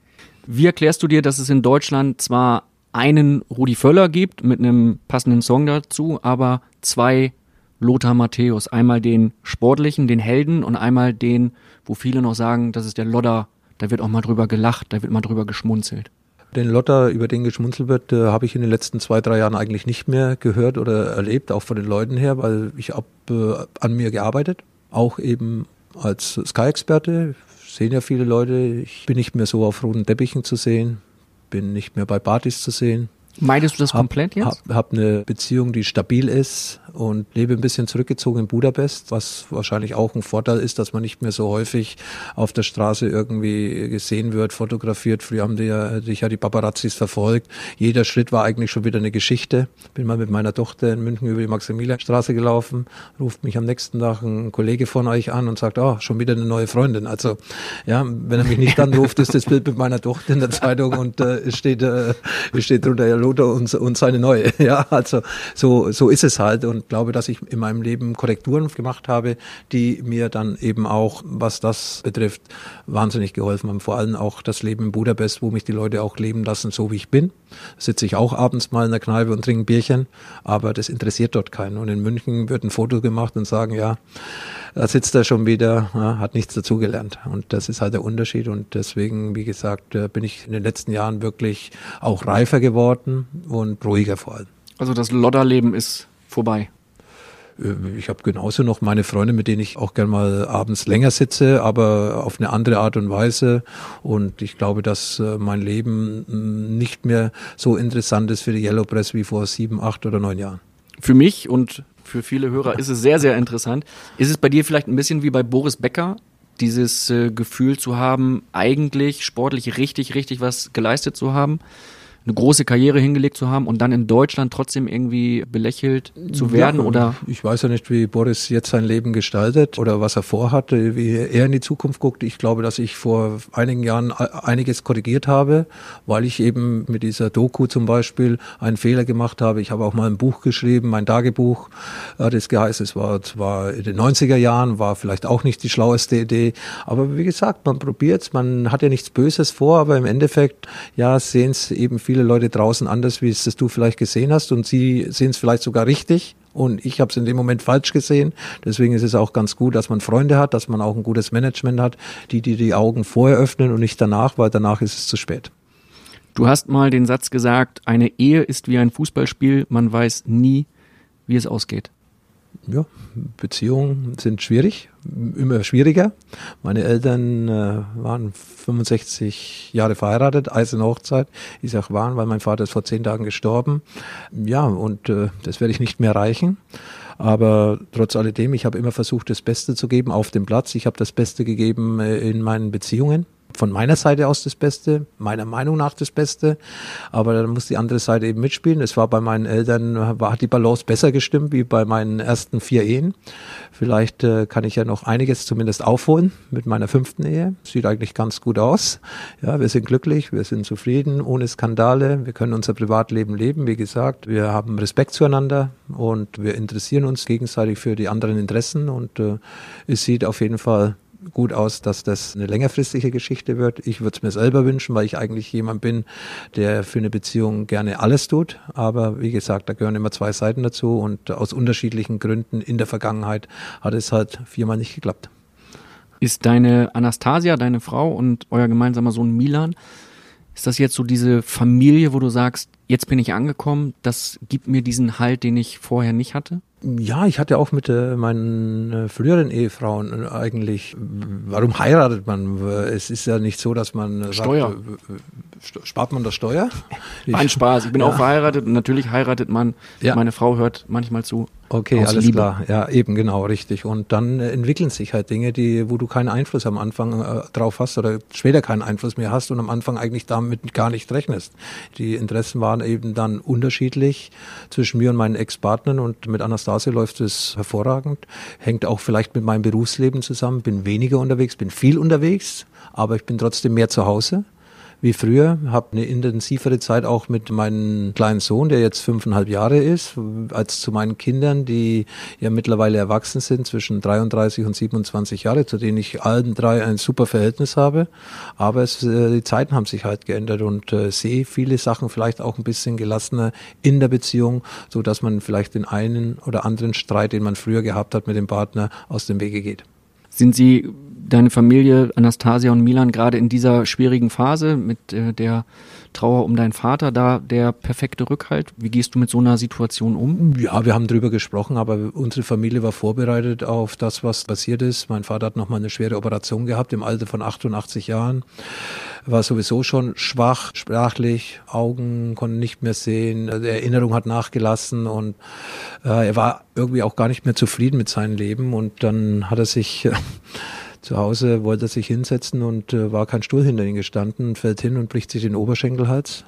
S3: Wie erklärst du dir, dass es in Deutschland zwar einen Rudi Völler gibt mit einem passenden Song dazu, aber zwei Lothar Matthäus, einmal den sportlichen, den Helden und einmal den, wo viele noch sagen, das ist der Lodder, da wird auch mal drüber gelacht, da wird mal drüber geschmunzelt.
S1: Den Lotter, über den geschmunzelt wird, äh, habe ich in den letzten zwei, drei Jahren eigentlich nicht mehr gehört oder erlebt, auch von den Leuten her, weil ich habe äh, an mir gearbeitet, auch eben als Sky-Experte. Sehen ja viele Leute. Ich bin nicht mehr so auf roten Teppichen zu sehen, bin nicht mehr bei Partys zu sehen.
S3: Meidest du das komplett jetzt?
S1: Hab, hab eine Beziehung, die stabil ist und lebe ein bisschen zurückgezogen in Budapest, was wahrscheinlich auch ein Vorteil ist, dass man nicht mehr so häufig auf der Straße irgendwie gesehen wird, fotografiert. Früher haben die ja, dich ja die Paparazzis verfolgt. Jeder Schritt war eigentlich schon wieder eine Geschichte. Bin mal mit meiner Tochter in München über die Maximilianstraße gelaufen, ruft mich am nächsten Tag ein Kollege von euch an und sagt, oh, schon wieder eine neue Freundin. Also, ja, wenn er mich nicht anruft, ist das Bild mit meiner Tochter in der Zeitung und äh, steht, äh, steht drunter, ja, Lothar und, und seine neue. Ja, also so, so ist es halt und glaube, dass ich in meinem Leben Korrekturen gemacht habe, die mir dann eben auch, was das betrifft, wahnsinnig geholfen haben. Vor allem auch das Leben in Budapest, wo mich die Leute auch leben lassen, so wie ich bin. Sitze ich auch abends mal in der Kneipe und trinke ein Bierchen, aber das interessiert dort keinen. Und in München wird ein Foto gemacht und sagen, ja, da sitzt er schon wieder, ja, hat nichts dazugelernt. Und das ist halt der Unterschied. Und deswegen, wie gesagt, äh, bin ich in den letzten Jahren wirklich auch reifer geworden und ruhiger vor allem.
S3: Also das Lodderleben ist vorbei.
S1: Äh, Ich habe genauso noch meine Freunde, mit denen ich auch gern mal abends länger sitze, aber auf eine andere Art und Weise. Und ich glaube, dass äh, mein Leben mh, nicht mehr so interessant ist für die Yellow Press wie vor sieben, acht oder neun Jahren.
S3: Für mich und für viele Hörer ist es sehr, sehr interessant. Ist es bei dir vielleicht ein bisschen wie bei Boris Becker, dieses äh, Gefühl zu haben, eigentlich sportlich richtig, richtig was geleistet zu haben? Eine große Karriere hingelegt zu haben und dann in Deutschland trotzdem irgendwie belächelt zu werden
S1: Ja,
S3: oder
S1: Ich weiß ja nicht, wie Boris jetzt sein Leben gestaltet oder was er vorhat, wie er in die Zukunft guckt. Ich glaube, dass ich vor einigen Jahren einiges korrigiert habe, weil ich eben mit dieser Doku zum Beispiel einen Fehler gemacht habe. Ich habe auch mal ein Buch geschrieben, mein Tagebuch hat es geheißen. Es war zwar in den 90er Jahren, war vielleicht auch nicht die schlaueste Idee, aber wie gesagt, man probiert's, man hat ja nichts Böses vor, aber im Endeffekt, ja, sehen es eben viele Leute draußen anders, wie es das du vielleicht gesehen hast und sie sehen es vielleicht sogar richtig. Und ich habe es in dem Moment falsch gesehen. Deswegen ist es auch ganz gut, dass man Freunde hat, dass man auch ein gutes Management hat, die die, die Augen vorher öffnen und nicht danach, weil danach ist es zu spät.
S3: du hast mal den Satz gesagt, eine Ehe ist wie ein Fußballspiel, man weiß nie, wie es ausgeht.
S1: Ja, Beziehungen sind schwierig, immer schwieriger. Meine Eltern äh, waren 65 Jahre verheiratet, eiserne Hochzeit. Ich sag waren, weil mein Vater ist vor zehn Tagen gestorben. Ja, und äh, das werde ich nicht mehr reichen. Aber trotz alledem, ich habe immer versucht, das Beste zu geben auf dem Platz. Ich habe das Beste gegeben äh, in meinen Beziehungen. Von meiner Seite aus das Beste, meiner Meinung nach das Beste. Aber dann muss die andere Seite eben mitspielen. Es war bei meinen Eltern, war, hat die Balance besser gestimmt wie bei meinen ersten vier Ehen. Vielleicht äh, kann ich ja noch einiges zumindest aufholen mit meiner fünften Ehe. Sieht eigentlich ganz gut aus. Ja, wir sind glücklich, wir sind zufrieden, ohne Skandale. Wir können unser Privatleben leben. Wie gesagt, wir haben Respekt zueinander und wir interessieren uns gegenseitig für die anderen Interessen und äh, es sieht auf jeden Fall gut aus, dass das eine längerfristige Geschichte wird. Ich würde es mir selber wünschen, weil ich eigentlich jemand bin, der für eine Beziehung gerne alles tut. Aber wie gesagt, da gehören immer zwei Seiten dazu und aus unterschiedlichen Gründen in der Vergangenheit hat es halt viermal nicht geklappt.
S3: Ist deine Anastasia, deine Frau und euer gemeinsamer Sohn Milan, ist das jetzt so diese Familie, wo du sagst, jetzt bin ich angekommen, das gibt mir diesen Halt, den ich vorher nicht hatte?
S1: Ja, ich hatte auch mit äh, meinen äh, früheren Ehefrauen äh, eigentlich, warum heiratet man? Es ist ja nicht so, dass man äh,
S3: Steuer.
S1: sagt, äh, äh, spart man das Steuer?
S3: Ein Spaß. Ich bin
S1: Ja.
S3: auch verheiratet und natürlich heiratet man.
S1: Ja.
S3: Meine Frau hört manchmal zu.
S1: Okay, alles
S3: Liebe.
S1: klar. Ja, eben genau, richtig. Und dann äh, entwickeln sich halt Dinge, die, wo du keinen Einfluss am Anfang äh, drauf hast oder später keinen Einfluss mehr hast und am Anfang eigentlich damit gar nicht rechnest. Die Interessen waren eben dann unterschiedlich zwischen mir und meinen Ex-Partnern und mit Anastasia läuft es hervorragend. Hängt auch vielleicht mit meinem Berufsleben zusammen. Bin weniger unterwegs, bin viel unterwegs, aber ich bin trotzdem mehr zu Hause wie früher, habe eine intensivere Zeit auch mit meinem kleinen Sohn, der jetzt fünfeinhalb Jahre ist, als zu meinen Kindern, die ja mittlerweile erwachsen sind, zwischen 33 und 27 Jahre, zu denen ich allen drei ein super Verhältnis habe. Aber es, äh, die Zeiten haben sich halt geändert und äh, sehe viele Sachen vielleicht auch ein bisschen gelassener in der Beziehung, so dass man vielleicht den einen oder anderen Streit, den man früher gehabt hat mit dem Partner, aus dem Wege geht.
S3: Sind Sie, deine Familie, Anastasia und Milan, gerade in dieser schwierigen Phase mit äh, der Trauer um deinen Vater da der perfekte Rückhalt? Wie gehst du mit so einer Situation um?
S1: Ja, wir haben drüber gesprochen, aber unsere Familie war vorbereitet auf das, was passiert ist. Mein Vater hat nochmal eine schwere Operation gehabt im Alter von 88 Jahren. War sowieso schon schwach, sprachlich, Augen konnten nicht mehr sehen, die Erinnerung hat nachgelassen und äh, er war irgendwie auch gar nicht mehr zufrieden mit seinem Leben und dann hat er sich zu Hause wollte er sich hinsetzen und äh, war kein Stuhl hinter ihm gestanden, fällt hin und bricht sich den Oberschenkelhals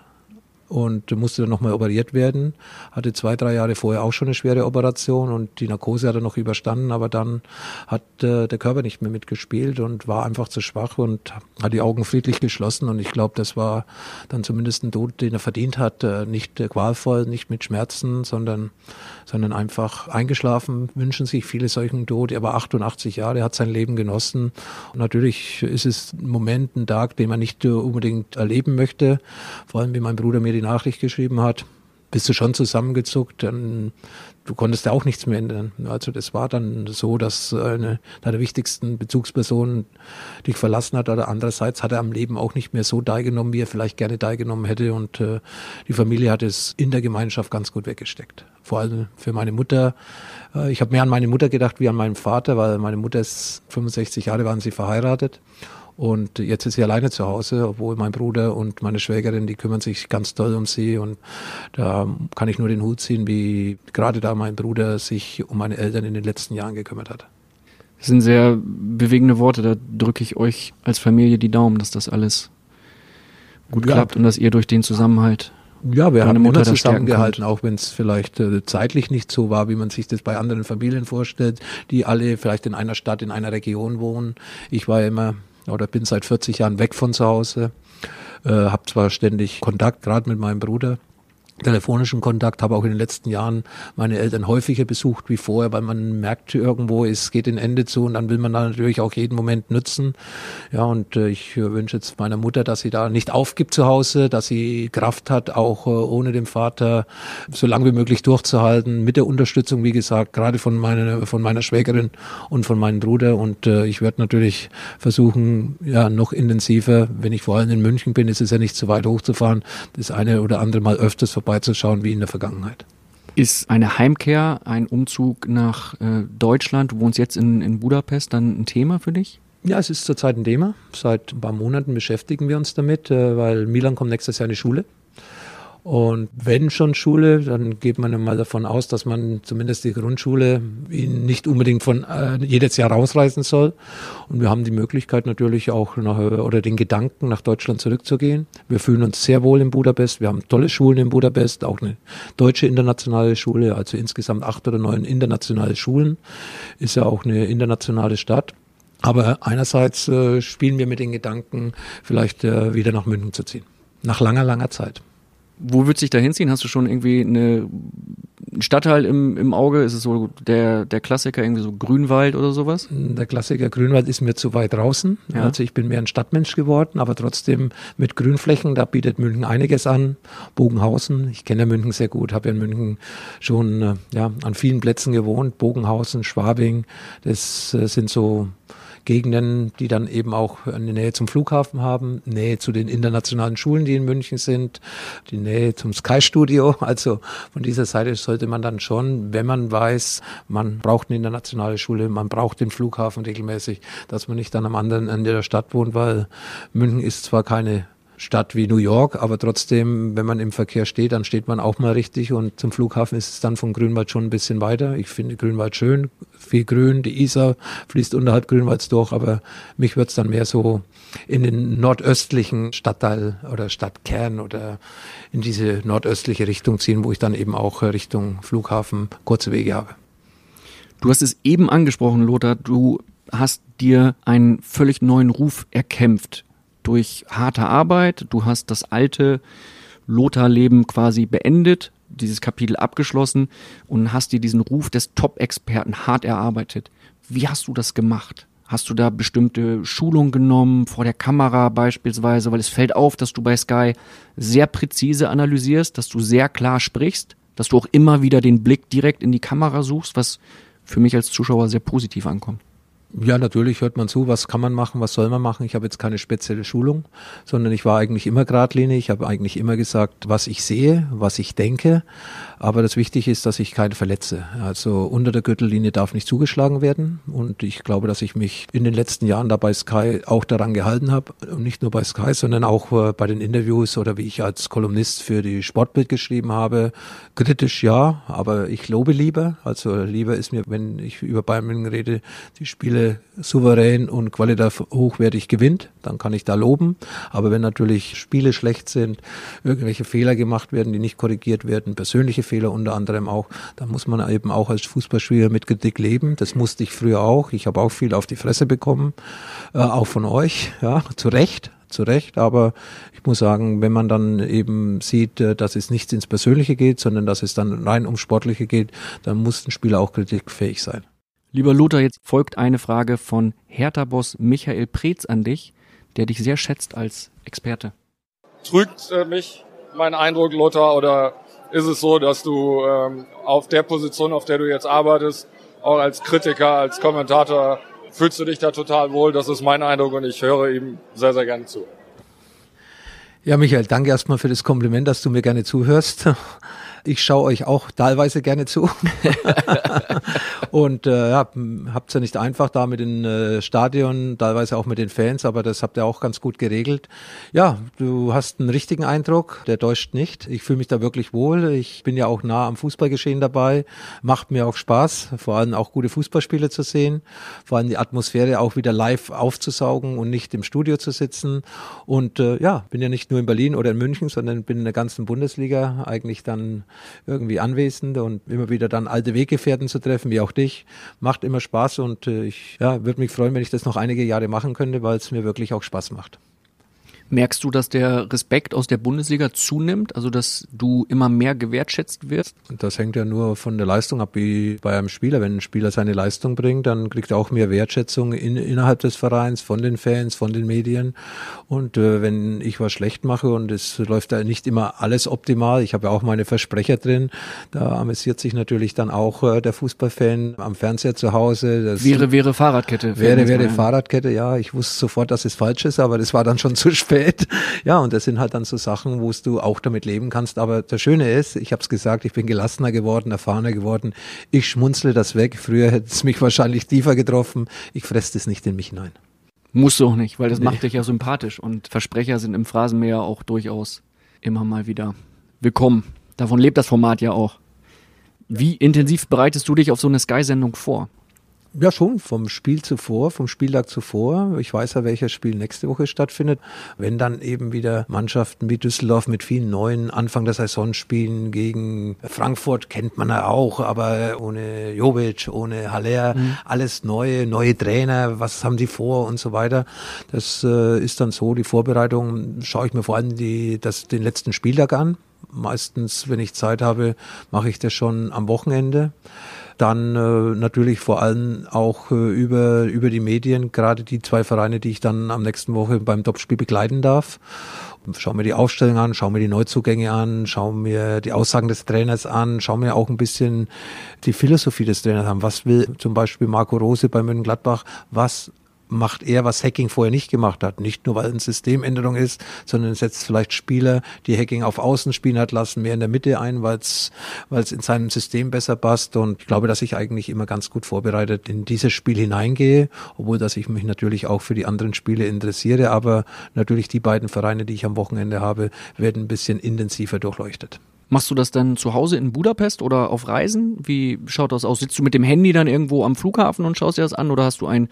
S1: und musste dann nochmal operiert werden. Hatte zwei, drei Jahre vorher auch schon eine schwere Operation und die Narkose hat er noch überstanden, aber dann hat äh, der Körper nicht mehr mitgespielt und war einfach zu schwach und hat die Augen friedlich geschlossen und ich glaube, das war dann zumindest ein Tod, den er verdient hat. Äh, nicht äh, qualvoll, nicht mit Schmerzen, sondern, sondern einfach eingeschlafen, wünschen sich viele solchen Tod. Er war 88 Jahre, er hat sein Leben genossen. Und natürlich ist es ein Moment, ein Tag, den man nicht unbedingt erleben möchte. Vor allem, wie mein Bruder mir die Nachricht geschrieben hat, bist du schon zusammengezuckt, dann du konntest ja auch nichts mehr ändern. Also das war dann so, dass eine deiner wichtigsten Bezugspersonen dich verlassen hat, oder andererseits hat er am Leben auch nicht mehr so teilgenommen, wie er vielleicht gerne teilgenommen hätte und äh, die Familie hat es in der Gemeinschaft ganz gut weggesteckt. Vor allem für meine Mutter. Äh, ich habe mehr an meine Mutter gedacht wie an meinen Vater, weil meine Mutter ist 65 Jahre waren sie verheiratet und jetzt ist sie alleine zu Hause, obwohl mein Bruder und meine Schwägerin, die kümmern sich ganz toll um sie. Und da kann ich nur den Hut ziehen, wie gerade da mein Bruder sich um meine Eltern in den letzten Jahren gekümmert hat.
S3: Das sind sehr bewegende Worte. Da drücke ich euch als Familie die Daumen, dass das alles gut
S1: Ja.
S3: klappt und dass ihr durch den Zusammenhalt
S1: Ja, wir haben immer zusammengehalten, auch wenn es vielleicht äh, zeitlich nicht so war, wie man sich das bei anderen Familien vorstellt, die alle vielleicht in einer Stadt, in einer Region wohnen. Ich war ja immer oder bin seit 40 Jahren weg von zu Hause, äh, habe zwar ständig Kontakt, gerade mit meinem Bruder, telefonischen Kontakt, habe auch in den letzten Jahren meine Eltern häufiger besucht wie vorher, weil man merkt irgendwo, es geht ein Ende zu und dann will man da natürlich auch jeden Moment nutzen. Ja, und äh, ich wünsche jetzt meiner Mutter, dass sie da nicht aufgibt zu Hause, dass sie Kraft hat, auch äh, ohne den Vater so lange wie möglich durchzuhalten, mit der Unterstützung, wie gesagt, gerade von meiner, von meiner Schwägerin und von meinem Bruder. Und äh, ich werde natürlich versuchen, ja, noch intensiver, wenn ich vor allem in München bin, ist es ja nicht so weit hochzufahren, das eine oder andere Mal öfters vorbeizuschauen wie in der Vergangenheit.
S3: Ist eine Heimkehr, ein Umzug nach äh, Deutschland, du wohnst jetzt in, in Budapest, dann ein Thema für dich?
S1: Ja, es ist zurzeit ein Thema. Seit ein paar Monaten beschäftigen wir uns damit, äh, weil Milan kommt nächstes Jahr in die Schule. Und wenn schon Schule, dann geht man mal davon aus, dass man zumindest die Grundschule nicht unbedingt von äh, jedes Jahr rausreißen soll. Und wir haben die Möglichkeit natürlich auch nach, oder den Gedanken, nach Deutschland zurückzugehen. Wir fühlen uns sehr wohl in Budapest. Wir haben tolle Schulen in Budapest, auch eine deutsche internationale Schule, also insgesamt acht oder neun internationale Schulen. Ist ja auch eine internationale Stadt. Aber einerseits äh, spielen wir mit den Gedanken, vielleicht äh, wieder nach München zu ziehen. Nach langer, langer Zeit.
S3: Wo würdest du dich da hinziehen? Hast du schon irgendwie eine, einen Stadtteil im, im Auge? Ist es so der, der Klassiker, irgendwie so Grünwald oder sowas?
S1: Der Klassiker Grünwald ist mir zu weit draußen.
S3: Ja.
S1: Also ich bin mehr ein Stadtmensch geworden, aber trotzdem mit Grünflächen, da bietet München einiges an. Bogenhausen, ich kenne München sehr gut, habe ja in München schon äh, ja, an vielen Plätzen gewohnt. Bogenhausen, Schwabing, das äh, sind so Gegenden, die dann eben auch eine Nähe zum Flughafen haben, Nähe zu den internationalen Schulen, die in München sind, die Nähe zum Sky Studio. Also von dieser Seite sollte man dann schon, wenn man weiß, man braucht eine internationale Schule, man braucht den Flughafen regelmäßig, dass man nicht dann am anderen Ende der Stadt wohnt, weil München ist zwar keine Stadt wie New York, aber trotzdem, wenn man im Verkehr steht, dann steht man auch mal richtig und zum Flughafen ist es dann von Grünwald schon ein bisschen weiter. Ich finde Grünwald schön, viel Grün, die Isar fließt unterhalb Grünwalds durch, aber mich wird es dann mehr so in den nordöstlichen Stadtteil oder Stadtkern oder in diese nordöstliche Richtung ziehen, wo ich dann eben auch Richtung Flughafen kurze Wege habe.
S3: Du hast es eben angesprochen, Lothar, du hast dir einen völlig neuen Ruf erkämpft durch harte Arbeit. Du hast das alte Lothar-Leben quasi beendet, dieses Kapitel abgeschlossen und hast dir diesen Ruf des Top-Experten hart erarbeitet. Wie hast du das gemacht? Hast du da bestimmte Schulungen genommen, vor der Kamera beispielsweise? Weil es fällt auf, dass du bei Sky sehr präzise analysierst, dass du sehr klar sprichst, dass du auch immer wieder den Blick direkt in die Kamera suchst, was für mich als Zuschauer sehr positiv ankommt.
S1: Ja, natürlich hört man zu, was kann man machen, was soll man machen. Ich habe jetzt keine spezielle Schulung, sondern ich war eigentlich immer geradlinig. Ich habe eigentlich immer gesagt, was ich sehe, was ich denke. Aber das Wichtige ist, dass ich keinen verletze. Also unter der Gürtellinie darf nicht zugeschlagen werden. Und ich glaube, dass ich mich in den letzten Jahren da bei Sky auch daran gehalten habe. Und nicht nur bei Sky, sondern auch äh, bei den Interviews oder wie ich als Kolumnist für die Sportbild geschrieben habe. Kritisch ja, aber ich lobe lieber. Also lieber ist mir, wenn ich über Bayern rede, die Spiele souverän und qualitativ hochwertig gewinnt, dann kann ich da loben. Aber wenn natürlich Spiele schlecht sind, irgendwelche Fehler gemacht werden, die nicht korrigiert werden, persönliche Fehler unter anderem auch, dann muss man eben auch als Fußballspieler mit Kritik leben. Das musste ich früher auch. Ich habe auch viel auf die Fresse bekommen, äh, auch von euch, ja, zu Recht zu Recht, aber ich muss sagen, wenn man dann eben sieht, äh, dass es nicht ins Persönliche geht, sondern dass es dann rein ums Sportliche geht, dann muss ein Spieler auch kritikfähig sein.
S3: Lieber Lothar, jetzt folgt eine Frage von Hertha-Boss Michael Preetz an dich, der dich sehr schätzt als Experte.
S7: Trügt äh, mich mein Eindruck, Lothar, oder ist es so, dass du ähm, auf der Position, auf der du jetzt arbeitest, auch als Kritiker, als Kommentator, fühlst du dich da total wohl? Das ist mein Eindruck und ich höre ihm sehr, sehr gerne zu.
S1: Ja, Michael, danke erstmal für das Kompliment, dass du mir gerne zuhörst. Ich schaue euch auch teilweise gerne zu. und äh, ja, habt's ja nicht einfach da mit den äh, Stadion, teilweise auch mit den Fans, aber das habt ihr auch ganz gut geregelt. Ja, du hast einen richtigen Eindruck, der täuscht nicht. Ich fühle mich da wirklich wohl. Ich bin ja auch nah am Fußballgeschehen dabei. Macht mir auch Spaß, vor allem auch gute Fußballspiele zu sehen, vor allem die Atmosphäre auch wieder live aufzusaugen und nicht im Studio zu sitzen. Und äh, ja, bin ja nicht nur in Berlin oder in München, sondern bin in der ganzen Bundesliga eigentlich dann irgendwie anwesend und immer wieder dann alte Weggefährten zu treffen, wie auch dich. Macht immer Spaß und äh, ich ja, würde mich freuen, wenn ich das noch einige Jahre machen könnte, weil es mir wirklich auch Spaß macht.
S3: Merkst du, dass der Respekt aus der Bundesliga zunimmt, also dass du immer mehr gewertschätzt wirst?
S1: Das hängt ja nur von der Leistung ab, wie bei einem Spieler. Wenn ein Spieler seine Leistung bringt, dann kriegt er auch mehr Wertschätzung in, innerhalb des Vereins, von den Fans, von den Medien. Und äh, wenn ich was schlecht mache und es läuft da nicht immer alles optimal, ich habe ja auch meine Versprecher drin, da amüsiert sich natürlich dann auch äh, der Fußballfan am Fernseher zu Hause.
S3: Das wäre, wäre Fahrradkette.
S1: Wäre, wäre Fahrradkette, ja. Ich wusste sofort, dass es falsch ist, aber das war dann schon zu spät spät. Ja, und das sind halt dann so Sachen, wo du auch damit leben kannst. Aber das Schöne ist, ich habe es gesagt, ich bin gelassener geworden, erfahrener geworden. Ich schmunzle das weg. Früher hätte es mich wahrscheinlich tiefer getroffen. Ich fresse das nicht in mich hinein.
S3: Musst du auch nicht, weil das nee. macht dich ja sympathisch. Und Versprecher sind im Phrasenmäher auch durchaus immer mal wieder willkommen. Davon lebt das Format ja auch. Wie intensiv bereitest du dich auf so eine Sky-Sendung vor?
S1: Ja, schon vom Spiel zuvor, vom Spieltag zuvor. Ich weiß ja, welches Spiel nächste Woche stattfindet. Wenn dann eben wieder Mannschaften wie Düsseldorf mit vielen neuen Anfang der Saison spielen gegen Frankfurt, kennt man ja auch, aber ohne Jovic, ohne Haller, mhm. alles neue, neue Trainer, was haben die vor und so weiter. Das äh, ist dann so, die Vorbereitung schaue ich mir vor allem die, das, den letzten Spieltag an. Meistens, wenn ich Zeit habe, mache ich das schon am Wochenende dann äh, natürlich vor allem auch äh, über, über die Medien, gerade die zwei Vereine, die ich dann am nächsten Woche beim Topspiel begleiten darf. Schau mir die Aufstellung an, schau mir die Neuzugänge an, schau mir die Aussagen des Trainers an, schau mir auch ein bisschen die Philosophie des Trainers an. Was will zum Beispiel Marco Rose bei Mönchengladbach? Was macht er, was Hacking vorher nicht gemacht hat. Nicht nur, weil es eine Systemänderung ist, sondern setzt vielleicht Spieler, die Hacking auf Außen spielen hat lassen, mehr in der Mitte ein, weil es in seinem System besser passt. Und ich glaube, dass ich eigentlich immer ganz gut vorbereitet in dieses Spiel hineingehe, obwohl dass ich mich natürlich auch für die anderen Spiele interessiere. Aber natürlich die beiden Vereine, die ich am Wochenende habe, werden ein bisschen intensiver durchleuchtet.
S3: Machst du das dann zu Hause in Budapest oder auf Reisen? Wie schaut das aus? Sitzt du mit dem Handy dann irgendwo am Flughafen und schaust dir das an oder hast du ein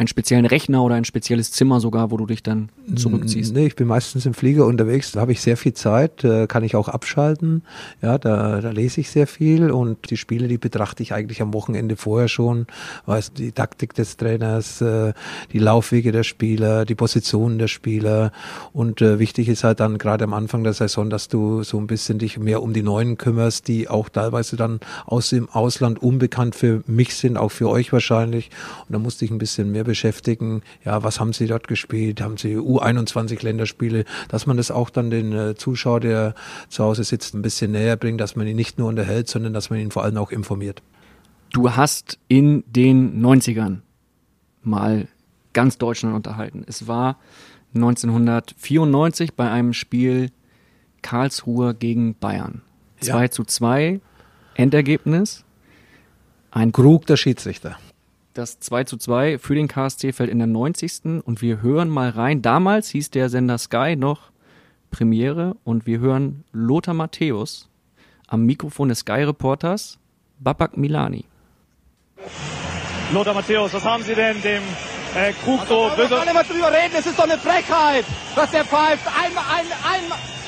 S3: einen speziellen Rechner oder ein spezielles Zimmer sogar, wo du dich dann zurückziehst?
S1: Nee, ich bin meistens im Flieger unterwegs, da habe ich sehr viel Zeit, äh, kann ich auch abschalten. Ja, da, da lese ich sehr viel und die Spiele, die betrachte ich eigentlich am Wochenende vorher schon. Weiß die Taktik des Trainers, äh, die Laufwege der Spieler, die Positionen der Spieler und äh, wichtig ist halt dann gerade am Anfang der Saison, dass du so ein bisschen dich mehr um die Neuen kümmerst, die auch teilweise dann aus dem Ausland unbekannt für mich sind, auch für euch wahrscheinlich. Und da musste ich ein bisschen mehr beschäftigen. Ja, was haben sie dort gespielt? Haben sie U21 Länderspiele? Dass man das auch dann den äh, Zuschauer, der zu Hause sitzt, ein bisschen näher bringt, dass man ihn nicht nur unterhält, sondern dass man ihn vor allem auch informiert.
S3: Du hast in den 90ern mal ganz Deutschland unterhalten. Es war 1994 bei einem Spiel Karlsruhe gegen Bayern. 2 ja. zu 2 Endergebnis.
S1: Ein Krug der Schiedsrichter.
S3: Das 2 zu 2 für den KSC fällt in der 90. und wir hören mal rein. Damals hieß der Sender Sky noch Premiere und wir hören Lothar Matthäus am Mikrofon des Sky-Reporters Babak Milani.
S8: Lothar Matthäus, was haben Sie denn dem äh, Krug
S9: so böse... Wir mal drüber reden, es ist doch eine Frechheit, was der pfeift. Einmal, ein, ein,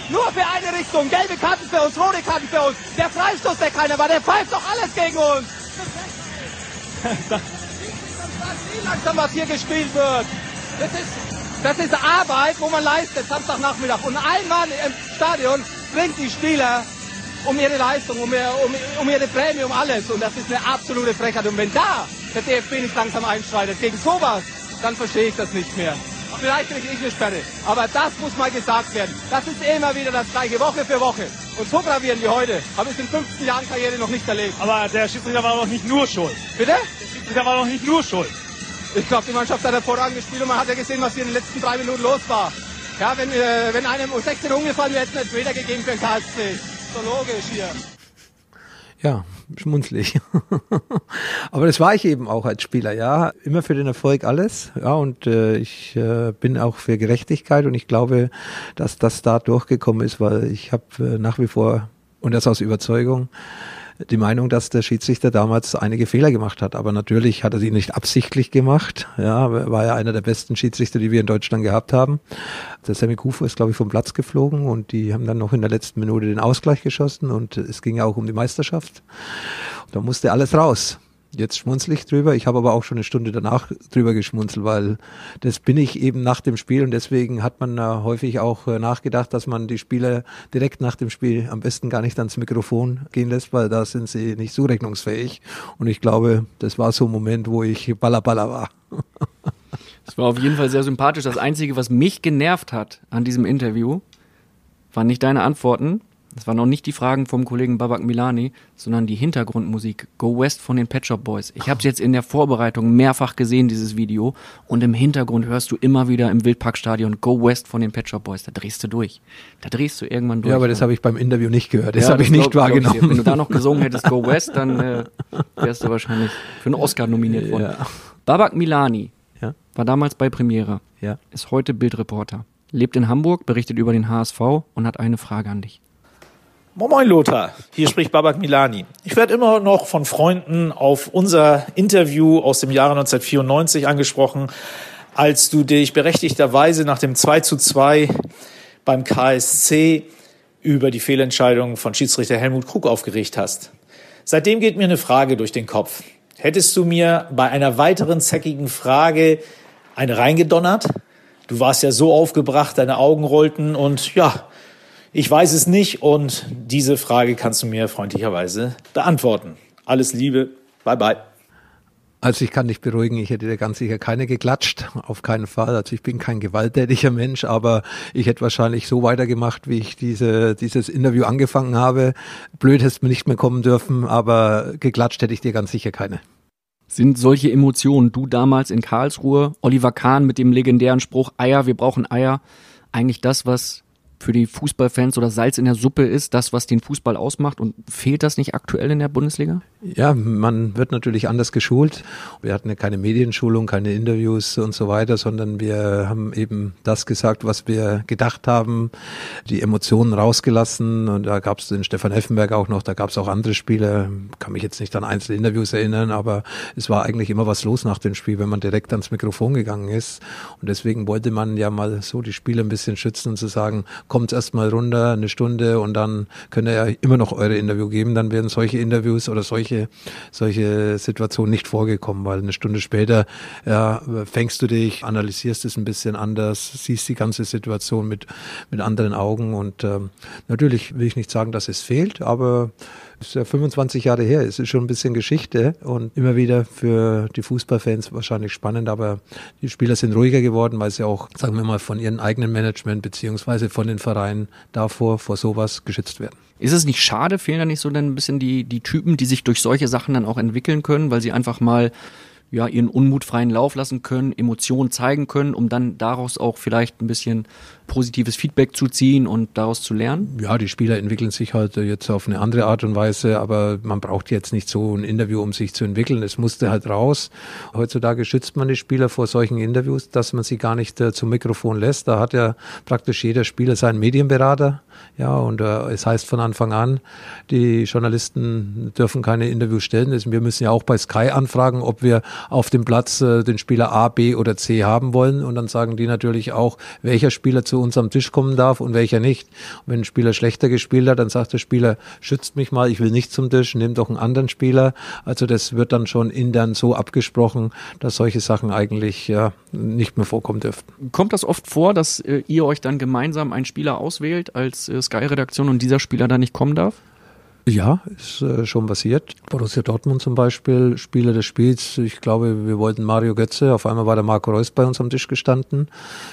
S9: nur für eine Richtung. Gelbe Karten für uns, rote Karten für uns. Der Freistoß, der keiner war, der pfeift doch alles gegen uns. langsam was hier gespielt wird. Das ist, das ist Arbeit, wo man leistet, Samstagnachmittag. Und ein Mann im Stadion bringt die Spieler um ihre Leistung, um, ihr, um, um ihre Prämie, um alles. Und das ist eine absolute Frechheit. Und wenn da der DFB nicht langsam einschreitet gegen sowas, dann verstehe ich das nicht mehr. Vielleicht kriege ich eine Sperre. Aber das muss mal gesagt werden. Das ist immer wieder das gleiche, Woche für Woche. Und so gravierend wie heute habe ich in 15 Jahren Karriere noch nicht erlebt.
S8: Aber der Schiedsrichter war doch nicht nur schuld.
S9: Bitte?
S8: Der Schiedsrichter war doch nicht nur schuld.
S9: Ich glaube, die Mannschaft hat hervorragend gespielt und man hat ja gesehen, was hier in den letzten drei Minuten los war. Ja, wenn, äh, wenn einem um 16 umgefallen wäre, hätte es einen Elfmeter gegeben für den KSC. So logisch hier.
S1: Ja, schmunzlig. Aber das war ich eben auch als Spieler, ja. Immer für den Erfolg alles. Ja, und äh, ich äh, bin auch für Gerechtigkeit und ich glaube, dass das da durchgekommen ist, weil ich habe äh, nach wie vor, und das aus Überzeugung, die Meinung, dass der Schiedsrichter damals einige Fehler gemacht hat. Aber natürlich hat er sie nicht absichtlich gemacht. Ja, war ja einer der besten Schiedsrichter, die wir in Deutschland gehabt haben. Der Sammy Kufu ist, glaube ich, vom Platz geflogen und die haben dann noch in der letzten Minute den Ausgleich geschossen und es ging ja auch um die Meisterschaft. Da musste alles raus. Jetzt schmunzel ich drüber. Ich habe aber auch schon eine Stunde danach drüber geschmunzelt, weil das bin ich eben nach dem Spiel und deswegen hat man äh, häufig auch äh, nachgedacht, dass man die Spieler direkt nach dem Spiel am besten gar nicht ans Mikrofon gehen lässt, weil da sind sie nicht zurechnungsfähig. Und ich glaube, das war so ein Moment, wo ich ballerballer war.
S3: Es war auf jeden Fall sehr sympathisch. Das Einzige, was mich genervt hat an diesem Interview, waren nicht deine Antworten, das waren noch nicht die Fragen vom Kollegen Babak Milani, sondern die Hintergrundmusik Go West von den Pet Shop Boys. Ich habe es jetzt in der Vorbereitung mehrfach gesehen, dieses Video. Und im Hintergrund hörst du immer wieder im Wildparkstadion Go West von den Pet Shop Boys. Da drehst du durch. Da drehst du irgendwann durch.
S1: Ja, aber das habe ich beim Interview nicht gehört. Das ja, habe ich nicht glaub, wahrgenommen.
S3: Glaub ich, wenn du da noch gesungen hättest Go West, dann äh, wärst du wahrscheinlich für einen Oscar nominiert worden. Ja. Babak Milani ja? war damals bei Premiere. Ja. Ist heute Bildreporter. Lebt in Hamburg, berichtet über den HSV und hat eine Frage an dich.
S10: Moin Moin Lothar, hier spricht Babak Milani. Ich werde immer noch von Freunden auf unser Interview aus dem Jahre 1994 angesprochen, als du dich berechtigterweise nach dem 2 zu 2 beim KSC über die Fehlentscheidung von Schiedsrichter Helmut Krug aufgeregt hast. Seitdem geht mir eine Frage durch den Kopf. Hättest du mir bei einer weiteren zackigen Frage eine reingedonnert? Du warst ja so aufgebracht, deine Augen rollten und ja, ich weiß es nicht und diese Frage kannst du mir freundlicherweise beantworten. Alles Liebe, bye bye.
S1: Also ich kann dich beruhigen, ich hätte dir ganz sicher keine geklatscht, auf keinen Fall. Also ich bin kein gewalttätiger Mensch, aber ich hätte wahrscheinlich so weitergemacht, wie ich diese, dieses Interview angefangen habe. Blöd hättest mir nicht mehr kommen dürfen, aber geklatscht hätte ich dir ganz sicher keine.
S3: Sind solche Emotionen, du damals in Karlsruhe, Oliver Kahn mit dem legendären Spruch Eier, wir brauchen Eier, eigentlich das, was für die Fußballfans oder Salz in der Suppe ist, das, was den Fußball ausmacht? Und fehlt das nicht aktuell in der Bundesliga?
S1: Ja, man wird natürlich anders geschult. Wir hatten ja keine Medienschulung, keine Interviews und so weiter, sondern wir haben eben das gesagt, was wir gedacht haben, die Emotionen rausgelassen. Und da gab es den Stefan Effenberg auch noch, da gab es auch andere Spiele, kann mich jetzt nicht an einzelne Interviews erinnern, aber es war eigentlich immer was los nach dem Spiel, wenn man direkt ans Mikrofon gegangen ist. Und deswegen wollte man ja mal so die Spieler ein bisschen schützen und zu sagen, kommt erstmal runter, eine Stunde und dann könnt ihr ja immer noch eure Interview geben. Dann werden solche Interviews oder solche, solche Situationen nicht vorgekommen, weil eine Stunde später ja, fängst du dich, analysierst es ein bisschen anders, siehst die ganze Situation mit, mit anderen Augen und ähm, natürlich will ich nicht sagen, dass es fehlt, aber ist ja 25 Jahre her, es ist schon ein bisschen Geschichte und immer wieder für die Fußballfans wahrscheinlich spannend, aber die Spieler sind ruhiger geworden, weil sie auch, sagen wir mal, von ihrem eigenen Management beziehungsweise von den Vereinen davor, vor sowas geschützt werden.
S3: Ist es nicht schade, fehlen da nicht so dann ein bisschen die, die Typen, die sich durch solche Sachen dann auch entwickeln können, weil sie einfach mal ja, ihren Unmut freien Lauf lassen können, Emotionen zeigen können, um dann daraus auch vielleicht ein bisschen positives Feedback zu ziehen und daraus zu lernen?
S1: Ja, die Spieler entwickeln sich halt jetzt auf eine andere Art und Weise, aber man braucht jetzt nicht so ein Interview, um sich zu entwickeln. Es musste halt raus. Heutzutage schützt man die Spieler vor solchen Interviews, dass man sie gar nicht äh, zum Mikrofon lässt. Da hat ja praktisch jeder Spieler seinen Medienberater. Ja, und äh, es heißt von Anfang an, die Journalisten dürfen keine Interviews stellen. Wir müssen ja auch bei Sky anfragen, ob wir auf dem Platz äh, den Spieler A, B oder C haben wollen. Und dann sagen die natürlich auch, welcher Spieler zu uns am Tisch kommen darf und welcher nicht. Und wenn ein Spieler schlechter gespielt hat, dann sagt der Spieler, schützt mich mal, ich will nicht zum Tisch, nimm doch einen anderen Spieler. Also das wird dann schon intern so abgesprochen, dass solche Sachen eigentlich ja, nicht mehr vorkommen dürften.
S3: Kommt das oft vor, dass äh, ihr euch dann gemeinsam einen Spieler auswählt als äh, Sky-Redaktion und dieser Spieler da nicht kommen darf?
S1: Ja, ist äh, schon passiert. Borussia Dortmund zum Beispiel, Spieler des Spiels. Ich glaube, wir wollten Mario Götze. Auf einmal war der Marco Reus bei uns am Tisch gestanden.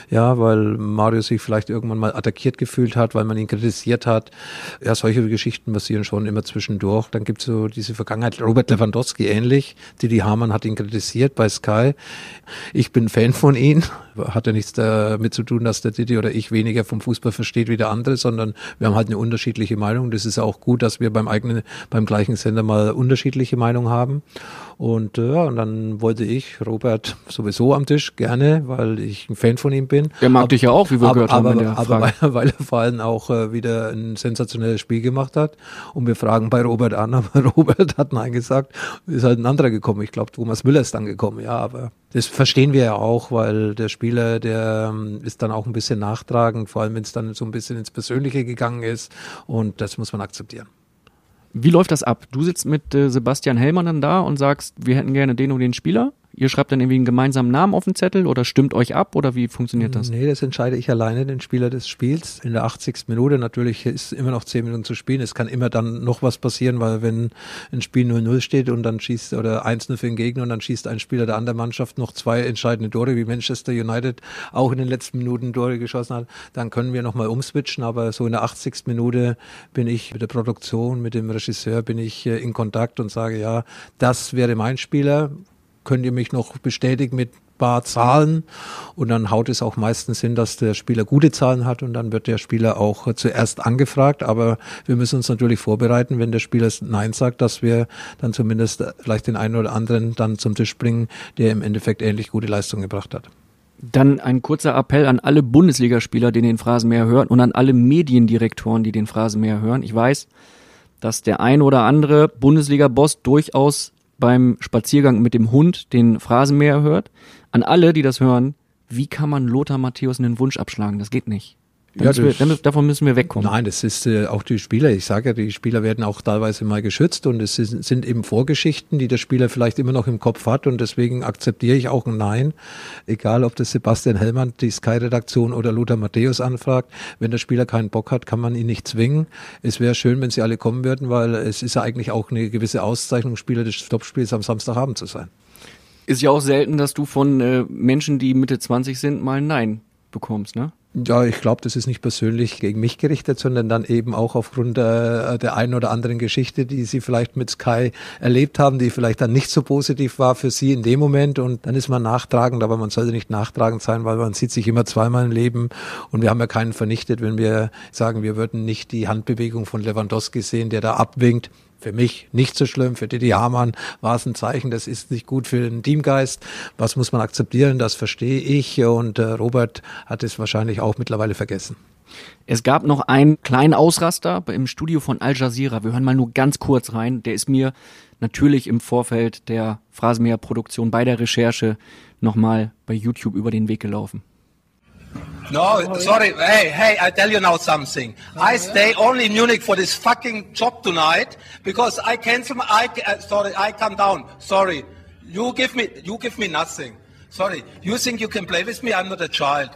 S1: Ja, weil Mario sich vielleicht irgendwann mal attackiert gefühlt hat, weil man ihn kritisiert hat. Ja, solche Geschichten passieren schon immer zwischendurch. Dann gibt es so diese Vergangenheit. Robert Lewandowski ähnlich. Didi Hamann hat ihn kritisiert bei Sky. Ich bin Fan von ihm. Hat ja nichts damit zu tun, dass der Didi oder ich weniger vom Fußball versteht wie der andere, sondern wir haben halt eine unterschiedliche Meinung. Das ist auch gut, dass wir bei beim eigenen, beim gleichen Sender mal unterschiedliche Meinungen haben. Und äh, ja, und dann wollte ich Robert sowieso am Tisch gerne, weil ich ein Fan von ihm bin.
S3: Der mag dich ja auch, wie wir
S1: aber,
S3: gehört haben.
S1: Aber,
S3: in der
S1: aber
S3: Frage.
S1: weil, weil er vor allem auch äh, wieder ein sensationelles Spiel gemacht hat. Und wir fragen bei Robert an, aber Robert hat Nein gesagt. Ist halt ein anderer gekommen. Ich glaube, Thomas Müller ist dann gekommen. Ja, aber das verstehen wir ja auch, weil der Spieler, der ähm, ist dann auch ein bisschen nachtragend, vor allem wenn es dann so ein bisschen ins Persönliche gegangen ist. Und das muss man akzeptieren.
S3: Wie läuft das ab? Du sitzt mit äh, Sebastian Hellmann dann da und sagst, wir hätten gerne den und den Spieler. Ihr schreibt dann irgendwie einen gemeinsamen Namen auf den Zettel oder stimmt euch ab oder wie funktioniert das?
S1: Nee, das entscheide ich alleine, den Spieler des Spiels. In der 80. Minute natürlich ist immer noch 10 Minuten zu spielen. Es kann immer dann noch was passieren, weil wenn ein Spiel 0-0 steht und dann schießt oder 1-0 für den Gegner und dann schießt ein Spieler der anderen Mannschaft noch zwei entscheidende Tore, wie Manchester United auch in den letzten Minuten Tore geschossen hat, dann können wir nochmal umswitchen. Aber so in der 80. Minute bin ich mit der Produktion, mit dem Regisseur bin ich äh, in Kontakt und sage, ja, das wäre mein Spieler könnt ihr mich noch bestätigen mit paar Zahlen und dann haut es auch meistens hin, dass der Spieler gute Zahlen hat und dann wird der Spieler auch zuerst angefragt, aber wir müssen uns natürlich vorbereiten, wenn der Spieler Nein sagt, dass wir dann zumindest vielleicht den einen oder anderen dann zum Tisch bringen, der im Endeffekt ähnlich gute Leistung gebracht hat.
S3: Dann ein kurzer Appell an alle Bundesligaspieler, die den Phrasenmäher hören und an alle Mediendirektoren, die den Phrasenmäher hören. Ich weiß, dass der ein oder andere Bundesliga-Boss durchaus beim Spaziergang mit dem Hund den Phrasenmäher hört. An alle, die das hören, wie kann man Lothar Matthäus einen Wunsch abschlagen? Das geht nicht.
S1: Ja,
S3: müssen wir,
S1: das-
S3: davon müssen wir wegkommen.
S1: Nein, das ist äh, auch die Spieler. Ich sage ja, die Spieler werden auch teilweise mal geschützt und es ist, sind eben Vorgeschichten, die der Spieler vielleicht immer noch im Kopf hat und deswegen akzeptiere ich auch ein Nein. Egal, ob das Sebastian Hellmann, die Sky-Redaktion oder Lothar Matthäus anfragt. Wenn der Spieler keinen Bock hat, kann man ihn nicht zwingen. Es wäre schön, wenn sie alle kommen würden, weil es ist ja eigentlich auch eine gewisse Auszeichnung, Spieler des Topspiels am Samstagabend zu sein.
S3: Ist ja auch selten, dass du von äh, Menschen, die Mitte 20 sind, mal ein Nein bekommst, ne?
S1: Ja, ich glaube, das ist nicht persönlich gegen mich gerichtet, sondern dann eben auch aufgrund äh, der einen oder anderen Geschichte, die Sie vielleicht mit Sky erlebt haben, die vielleicht dann nicht so positiv war für Sie in dem Moment. Und dann ist man nachtragend, aber man sollte nicht nachtragend sein, weil man sieht sich immer zweimal im Leben und wir haben ja keinen vernichtet, wenn wir sagen, wir würden nicht die Handbewegung von Lewandowski sehen, der da abwinkt. Für mich nicht so schlimm, für Didi Hamann war es ein Zeichen, das ist nicht gut für den Teamgeist. Was muss man akzeptieren, das verstehe ich und äh, Robert hat es wahrscheinlich auch mittlerweile vergessen.
S3: Es gab noch einen kleinen Ausraster im Studio von Al Jazeera. Wir hören mal nur ganz kurz rein. Der ist mir natürlich im Vorfeld der Phrasenmäher-Produktion bei der Recherche nochmal bei YouTube über den Weg gelaufen.
S9: No, sorry. Hey, hey, I tell you now something. I stay only in Munich for this fucking job tonight because I cancel my, I, uh, sorry, I come down. Sorry. You give me, you give me nothing. Sorry. You think you can play with me? I'm not a child.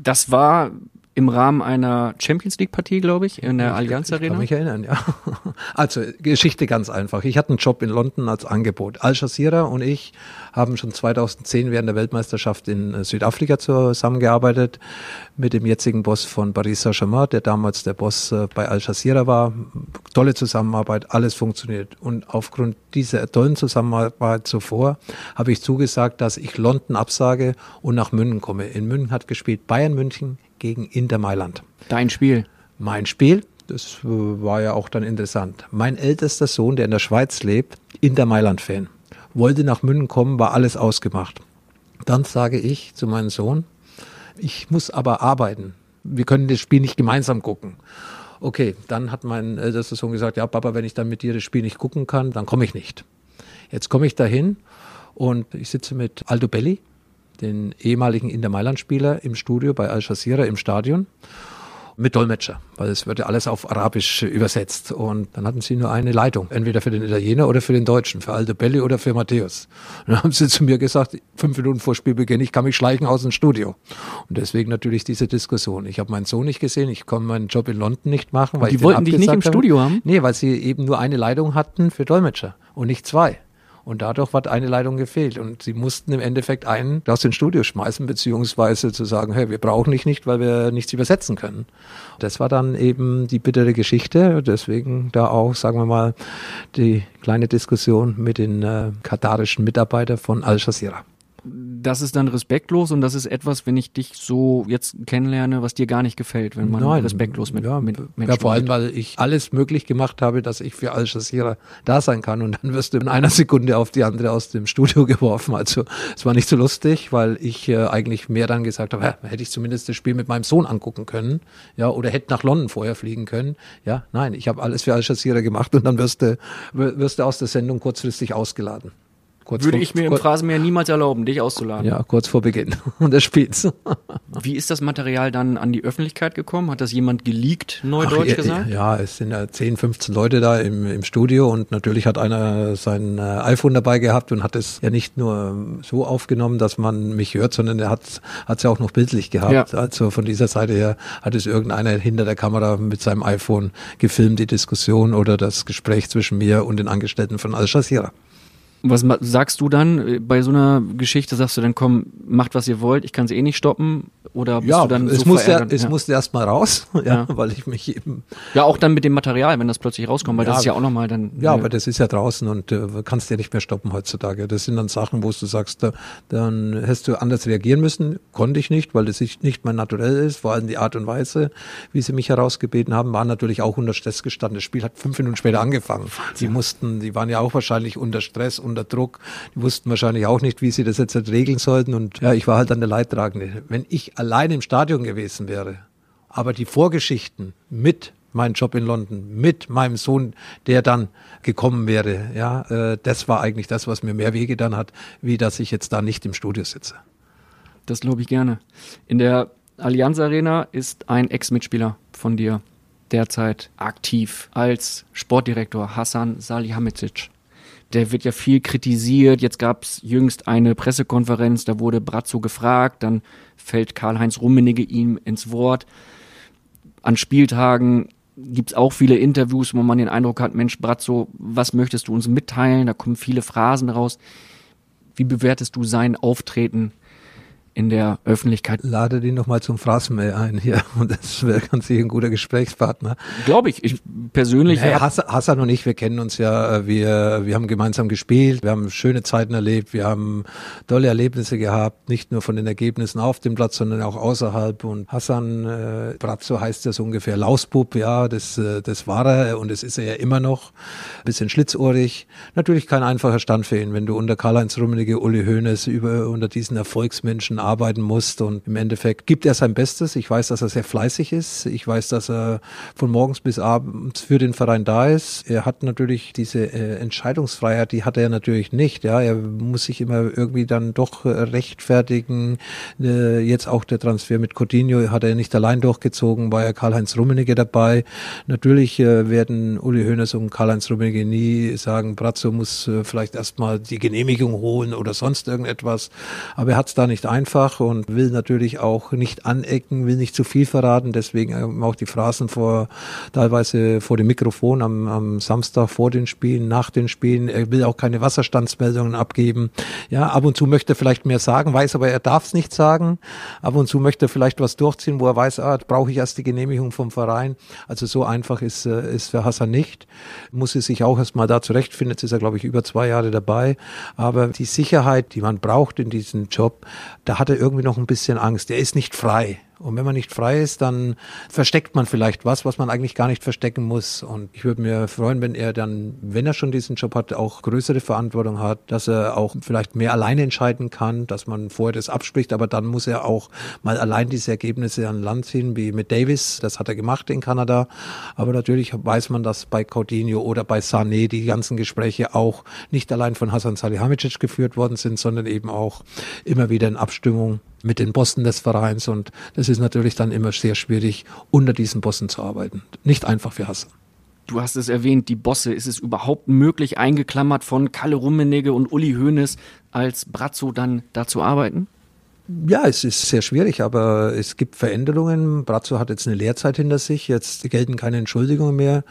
S3: Das war im Rahmen einer Champions League-Partie, glaube ich, in der Allianz
S1: Ich
S3: Arena.
S1: kann mich erinnern, ja. Also Geschichte ganz einfach. Ich hatte einen Job in London als Angebot. Al Jazeera und ich haben schon 2010 während der Weltmeisterschaft in äh, Südafrika zusammengearbeitet mit dem jetzigen Boss von Paris Saint-Germain, der damals der Boss äh, bei Al Jazeera war. Tolle Zusammenarbeit, alles funktioniert. Und aufgrund dieser tollen Zusammenarbeit zuvor habe ich zugesagt, dass ich London absage und nach München komme. In München hat gespielt Bayern München gegen Inter Mailand
S3: Dein Spiel.
S1: mein Spiel. Das äh, war ja auch dann interessant. Mein ältester Sohn, der in der Schweiz lebt, Inter Mailand-Fan, wollte nach München kommen, war alles ausgemacht. Dann sage ich zu meinem Sohn, ich muss aber arbeiten. Wir können das Spiel nicht gemeinsam gucken. Okay, dann hat mein ältester Sohn gesagt, ja Papa, wenn ich dann mit dir das Spiel nicht gucken kann, dann komme ich nicht. Jetzt komme ich dahin und ich sitze mit Aldo Belli, den ehemaligen Inter Mailand-Spieler, im Studio bei Al Jazeera im Stadion mit Dolmetscher, weil es wird ja alles auf Arabisch übersetzt. Und dann hatten sie nur eine Leitung, entweder für den Italiener oder für den Deutschen, für Aldo Belli oder für Matthäus. Und dann haben sie zu mir gesagt, fünf Minuten vor Spielbeginn, ich kann mich schleichen aus dem Studio. Und deswegen natürlich diese Diskussion. Ich habe meinen Sohn nicht gesehen, ich konnte meinen Job in London nicht machen. Weil
S3: die
S1: ich
S3: wollten dich nicht im
S1: habe.
S3: Studio haben?
S1: Nee, weil sie eben nur eine Leitung hatten für Dolmetscher und nicht zwei. Und dadurch hat eine Leitung gefehlt. Und sie mussten im Endeffekt einen aus dem Studio schmeißen, beziehungsweise zu sagen, hey, wir brauchen dich nicht, weil wir nichts übersetzen können. Das war dann eben die bittere Geschichte. Deswegen da auch, sagen wir mal, die kleine Diskussion mit den äh, katarischen Mitarbeitern von Al Jazeera.
S3: Das ist dann respektlos und das ist etwas, wenn ich dich so jetzt kennenlerne, was dir gar nicht gefällt, wenn man
S1: Nein,
S3: respektlos mit,
S1: ja,
S3: mit Menschen
S1: ja, vor allem, weil ich alles möglich gemacht habe, dass ich für Al Jazeera da sein kann und dann wirst du in einer Sekunde auf die andere aus dem Studio geworfen. Also es war nicht so lustig, weil ich äh, eigentlich mehr dann gesagt habe, ja, hätte ich zumindest das Spiel mit meinem Sohn angucken können, ja, oder hätte nach London vorher fliegen können. Ja, nein, ich habe alles für Al Jazeera gemacht und dann wirst du, wirst du aus der Sendung kurzfristig ausgeladen. Kurz
S3: Würde
S1: vor-
S3: ich mir im Phrasenmeer niemals erlauben, dich auszuladen.
S1: Ja, kurz vor Beginn des Spiels.
S3: Wie ist das Material dann an die Öffentlichkeit gekommen? Hat das jemand geleakt,
S1: Ach,
S3: neudeutsch
S1: ja,
S3: gesagt?
S1: Ja, es sind ja 10, 15 Leute da im, im Studio und natürlich hat einer sein äh, iPhone dabei gehabt und hat es ja nicht nur ähm, so aufgenommen, dass man mich hört, sondern er hat es ja auch noch bildlich gehabt.
S3: Ja.
S1: Also von dieser Seite her hat es irgendeiner hinter der Kamera mit seinem iPhone gefilmt, die Diskussion oder das Gespräch zwischen mir und den Angestellten von Al Jazeera.
S3: Was sagst du dann äh, bei so einer Geschichte? Sagst du dann, komm, macht was ihr wollt, ich kann sie eh nicht stoppen? Oder bist
S1: Ja,
S3: du dann
S1: es,
S3: so
S1: musste,
S3: verärgert?
S1: es
S3: ja.
S1: musste erst mal raus, ja,
S3: Ja.
S1: weil ich mich eben
S3: ja, auch dann mit dem Material, wenn das plötzlich rauskommt, weil das
S1: Ja,
S3: ist ja auch nochmal dann.
S1: Ja,
S3: eine-
S1: aber das ist ja draußen und äh, kannst ja nicht mehr stoppen heutzutage. Das sind dann Sachen, wo du sagst, da, dann hättest du anders reagieren müssen. Konnte ich nicht, weil das nicht mein Naturell ist. Vor allem die Art und Weise, wie sie mich herausgebeten haben, war natürlich auch unter Stress gestanden. Das Spiel hat fünf Minuten später angefangen. Die mussten, die waren ja auch wahrscheinlich unter Stress, unter Druck. Die wussten wahrscheinlich auch nicht, wie sie das jetzt halt regeln sollten. Und ja, ich war halt dann der Leidtragende. Wenn ich allein im Stadion gewesen wäre, aber die Vorgeschichten mit meinem Job in London, mit meinem Sohn, der dann gekommen wäre, ja, äh, das war eigentlich das, was mir mehr wehgetan hat, wie dass ich jetzt da nicht im Studio sitze.
S3: Das glaube ich gerne. In der Allianz Arena ist ein Ex-Mitspieler von dir derzeit aktiv als Sportdirektor Hassan Salihamidzic. Der wird ja viel kritisiert. Jetzt gab es jüngst eine Pressekonferenz, da wurde Brazzo gefragt, dann fällt Karl-Heinz Rummenigge ihm ins Wort. An Spieltagen gibt es auch viele Interviews, wo man den Eindruck hat, Mensch, Brazzo, was möchtest du uns mitteilen? Da kommen viele Phrasen raus. Wie bewertest du sein Auftreten in der Öffentlichkeit?
S1: Lade den noch mal zum Phrasenmäher ein hier und das wäre ganz sicher ein guter Gesprächspartner.
S3: Glaube ich. Ich persönlich.
S1: Nee, Hassan, Hassan und ich, wir kennen uns ja, äh, wir, wir haben gemeinsam gespielt, wir haben schöne Zeiten erlebt, wir haben tolle Erlebnisse gehabt, nicht nur von den Ergebnissen auf dem Platz, sondern auch außerhalb. Und Hassan äh, Brazzo heißt ja so ungefähr Lausbub, ja, das, äh, das war er und das ist er ja immer noch. Bisschen schlitzohrig. Natürlich kein einfacher Stand für ihn, wenn du unter Karl-Heinz Rummenigge, Uli Hoeneß, über, unter diesen Erfolgsmenschen arbeiten musst und im Endeffekt gibt er sein Bestes. Ich weiß, dass er sehr fleißig ist. Ich weiß, dass er von morgens bis abends für den Verein da ist. Er hat natürlich diese äh, Entscheidungsfreiheit, die hat er natürlich nicht. Ja, er muss sich immer irgendwie dann doch äh, rechtfertigen. Äh, jetzt auch der Transfer mit Coutinho hat er nicht allein durchgezogen, war ja Karl-Heinz Rummenigge dabei. Natürlich äh, werden Uli Hoeneß und Karl-Heinz Rummenigge nie sagen, Brazzo muss äh, vielleicht erstmal die Genehmigung holen oder sonst irgendetwas. Aber er hat es da nicht einfach und will natürlich auch nicht anecken, will nicht zu viel verraten. Deswegen ähm, auch die Phrasen vor, teilweise vor dem Mikrofon am, am Samstag vor den Spielen, nach den Spielen. Er will auch keine Wasserstandsmeldungen abgeben. Ja, ab und zu möchte er vielleicht mehr sagen, weiß aber, er darf es nicht sagen. Ab und zu möchte er vielleicht was durchziehen, wo er weiß, ah, brauche ich erst die Genehmigung vom Verein. Also so einfach ist, äh, ist für Hassan nicht. Muss er sich auch erstmal da zurechtfinden. Jetzt ist er, glaube ich, über zwei Jahre dabei. Aber die Sicherheit, die man braucht in diesem Job, da hat er irgendwie noch ein bisschen Angst. Er ist nicht frei. Und wenn man nicht frei ist, dann versteckt man vielleicht was, was man eigentlich gar nicht verstecken muss. Und ich würde mir freuen, wenn er dann, wenn er schon diesen Job hat, auch größere Verantwortung hat, dass er auch vielleicht mehr alleine entscheiden kann, dass man vorher das abspricht, aber dann muss er auch mal allein diese Ergebnisse an Land ziehen, wie mit Davis. Das hat er gemacht in Kanada. Aber natürlich weiß man, dass bei Coutinho oder bei Sané die ganzen Gespräche auch nicht allein von Hasan Salihamidzic geführt worden sind, sondern eben auch immer wieder in Abstimmung mit den Bossen des Vereins und das ist natürlich dann immer sehr schwierig, unter diesen Bossen zu arbeiten. Nicht einfach für Hassan.
S3: Du hast es erwähnt, die Bosse. Ist es überhaupt möglich, eingeklammert von Kalle Rummenigge und Uli Hoeneß, als Brazzo dann da zu arbeiten?
S1: Ja, es ist sehr schwierig, aber es gibt Veränderungen. Brazzo hat jetzt eine Lehrzeit hinter sich, jetzt gelten keine Entschuldigungen mehr.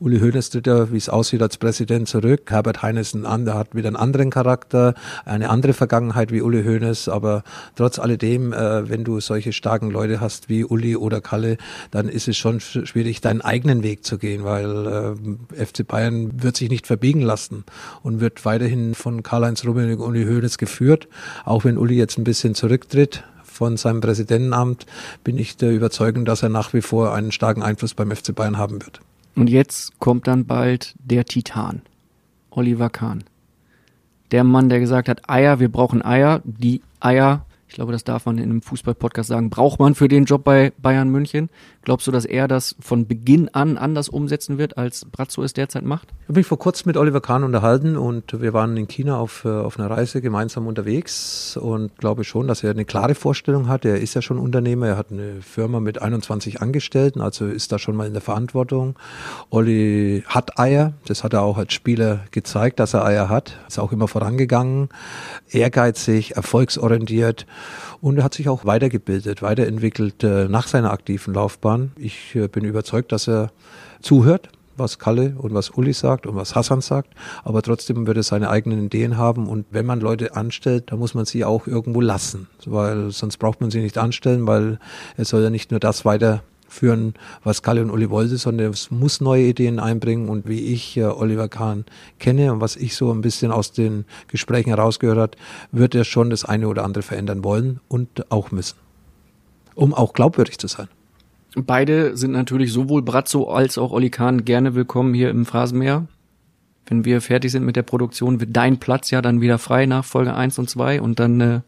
S1: Uli Hoeneß tritt ja, wie es aussieht, als Präsident zurück. Herbert Heinesen an, der hat wieder einen anderen Charakter, eine andere Vergangenheit wie Uli Hoeneß. Aber trotz alledem, äh, wenn du solche starken Leute hast wie Uli oder Kalle, dann ist es schon schwierig, deinen eigenen Weg zu gehen, weil äh, FC Bayern wird sich nicht verbiegen lassen und wird weiterhin von Karl-Heinz Rummenigge und Uli Hoeneß geführt. Auch wenn Uli jetzt ein bisschen zurücktritt, von seinem Präsidentenamt bin ich der Überzeugung, dass er nach wie vor einen starken Einfluss beim FC Bayern haben wird.
S3: Und jetzt kommt dann bald der Titan, Oliver Kahn. Der Mann, der gesagt hat, Eier, wir brauchen Eier. Die Eier ich glaube, das darf man in einem Fußball-Podcast sagen. Braucht man für den Job bei Bayern München? Glaubst du, dass er das von Beginn an anders umsetzen wird, als Brazzo es derzeit macht?
S1: Ich habe mich vor kurzem mit Oliver Kahn unterhalten und wir waren in China auf, äh, auf einer Reise gemeinsam unterwegs und glaube schon, dass er eine klare Vorstellung hat. Er ist ja schon Unternehmer, er hat eine Firma mit 21 Angestellten, also ist da schon mal in der Verantwortung. Olli hat Eier, das hat er auch als Spieler gezeigt, dass er Eier hat, ist auch immer vorangegangen, ehrgeizig, erfolgsorientiert und er hat sich auch weitergebildet, weiterentwickelt äh, nach seiner aktiven Laufbahn. Ich äh, bin überzeugt, dass er zuhört, was Kalle und was Uli sagt und was Hassan sagt, aber trotzdem wird er seine eigenen Ideen haben. Und wenn man Leute anstellt, dann muss man sie auch irgendwo lassen, weil sonst braucht man sie nicht anstellen, weil er soll ja nicht nur das weiter führen, was Kalle und Uli wollte, sondern es muss neue Ideen einbringen und wie ich äh, Oliver Kahn kenne und was ich so ein bisschen aus den Gesprächen herausgehört hat, wird er schon das eine oder andere verändern wollen und auch müssen, um auch glaubwürdig zu sein.
S3: Beide sind natürlich sowohl Brazzo als auch Oli Kahn gerne willkommen hier im Phrasenmeer. Wenn wir fertig sind mit der Produktion, wird dein Platz ja dann wieder frei nach Folge 1 und 2 und dann äh,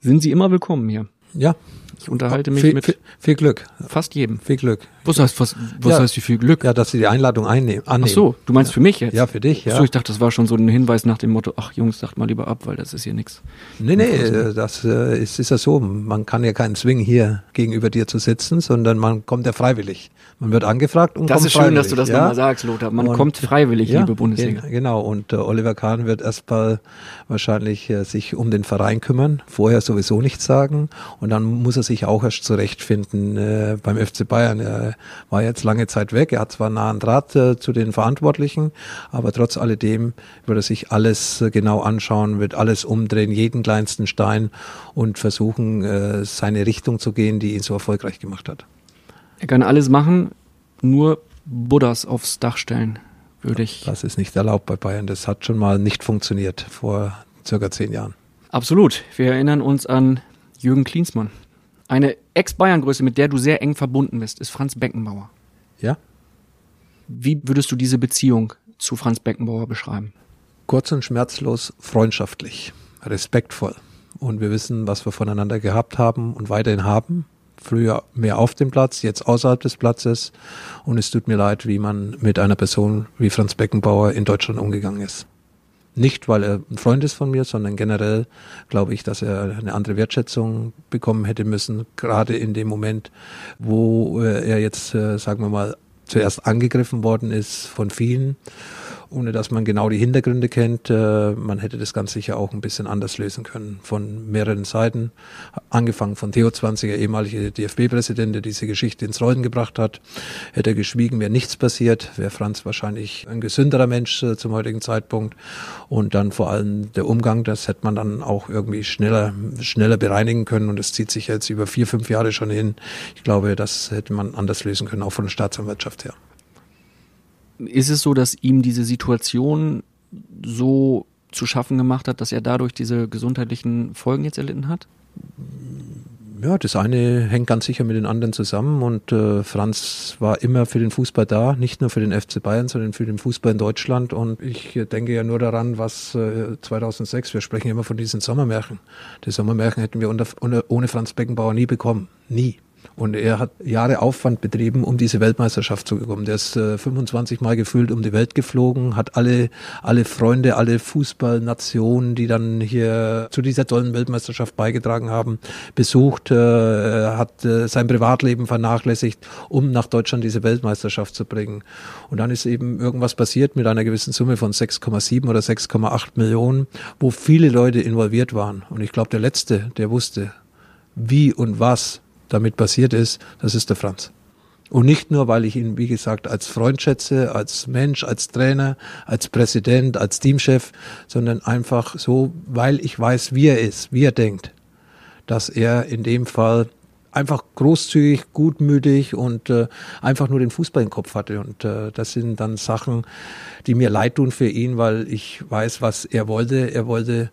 S3: sind sie immer willkommen hier.
S1: Ja,
S3: ich unterhalte mich
S1: viel,
S3: mit
S1: viel, viel Glück.
S3: fast jedem.
S1: Viel Glück.
S3: Was heißt, was, was
S1: Ja.
S3: heißt wie viel Glück?
S1: Ja, dass sie die Einladung einnehmen. Annehmen.
S3: Ach so, du meinst für mich jetzt?
S1: Ja, für dich, ja.
S3: Ach so, ich dachte, das war schon so ein Hinweis nach dem Motto, ach Jungs, sagt mal lieber ab, weil das ist hier nix.
S1: Nee, nee, äh, das äh, ist, ist ja so. Man kann ja keinen zwingen, hier gegenüber dir zu sitzen, sondern man kommt ja freiwillig. Man wird angefragt und
S3: Das
S1: kommt
S3: ist schön, dass du das
S1: freiwillig, ja?
S3: nochmal sagst, Lothar. Man
S1: Und-
S3: kommt freiwillig,
S1: Ja,
S3: liebe Bundesliga.
S1: gen- Genau, und äh, Oliver Kahn wird erstmal wahrscheinlich äh, sich um den Verein kümmern, vorher sowieso nichts sagen und dann muss er sich auch erst zurechtfinden äh, beim FC Bayern. Er war jetzt lange Zeit weg, er hat zwar nahen Draht äh, zu den Verantwortlichen, aber trotz alledem wird er sich alles äh, genau anschauen, wird alles umdrehen, jeden kleinsten Stein und versuchen, äh, seine Richtung zu gehen, die ihn so erfolgreich gemacht hat.
S3: Er kann alles machen, nur Buddhas aufs Dach stellen, würde ich.
S1: Das ist nicht erlaubt bei Bayern. Das hat schon mal nicht funktioniert vor circa zehn Jahren.
S3: Absolut. Wir erinnern uns an Jürgen Klinsmann. Eine Ex-Bayern-Größe, mit der du sehr eng verbunden bist, ist Franz Beckenbauer.
S1: Ja?
S3: Wie würdest du diese Beziehung zu Franz Beckenbauer beschreiben?
S1: Kurz und schmerzlos, freundschaftlich, respektvoll. Und wir wissen, was wir voneinander gehabt haben und weiterhin haben. Früher mehr auf dem Platz, jetzt außerhalb des Platzes. Und es tut mir leid, wie man mit einer Person wie Franz Beckenbauer in Deutschland umgegangen ist. Nicht, weil er ein Freund ist von mir, sondern generell glaube ich, dass er eine andere Wertschätzung bekommen hätte müssen, gerade in dem Moment, wo äh, er jetzt, äh, sagen wir mal, zuerst angegriffen worden ist von vielen, ohne dass man genau die Hintergründe kennt. Äh, man hätte das Ganze sicher auch ein bisschen anders lösen können, von mehreren Seiten. Angefangen von Theo Zwanziger, ehemaliger DFB-Präsident, der diese Geschichte ins Rollen gebracht hat. Hätte er geschwiegen, wäre nichts passiert, wäre Franz wahrscheinlich ein gesünderer Mensch äh, zum heutigen Zeitpunkt. Und dann vor allem der Umgang, das hätte man dann auch irgendwie schneller, schneller bereinigen können. Und das zieht sich jetzt über vier, fünf Jahre schon hin. Ich glaube, das hätte man anders lösen können, auch von der Staatsanwaltschaft her.
S3: Ist es so, dass ihm diese Situation so zu schaffen gemacht hat, dass er dadurch diese gesundheitlichen Folgen jetzt erlitten hat?
S1: Ja, das eine hängt ganz sicher mit den anderen zusammen und äh, Franz war immer für den Fußball da, nicht nur für den FC Bayern, sondern für den Fußball in Deutschland und ich äh, denke ja nur daran, was äh, 2006, wir sprechen immer von diesen Sommermärchen. Die Sommermärchen hätten wir unter, ohne Franz Beckenbauer nie bekommen, nie. Und er hat Jahre Aufwand betrieben, um diese Weltmeisterschaft zu bekommen. Der ist äh, 25 Mal gefühlt um die Welt geflogen, hat alle, alle Freunde, alle Fußballnationen, die dann hier zu dieser tollen Weltmeisterschaft beigetragen haben, besucht, äh, hat äh, sein Privatleben vernachlässigt, um nach Deutschland diese Weltmeisterschaft zu bringen. Und dann ist eben irgendwas passiert mit einer gewissen Summe von 6,7 oder 6,8 Millionen, wo viele Leute involviert waren. Und ich glaube, der Letzte, der wusste, wie und was damit passiert ist, das ist der Franz. Und nicht nur, weil ich ihn, wie gesagt, als Freund schätze, als Mensch, als Trainer, als Präsident, als Teamchef, sondern einfach so, weil ich weiß, wie er ist, wie er denkt, dass er in dem Fall einfach großzügig, gutmütig und äh, einfach nur den Fußball im Kopf hatte. Und äh, das sind dann Sachen, die mir leid tun für ihn, weil ich weiß, was er wollte. Er wollte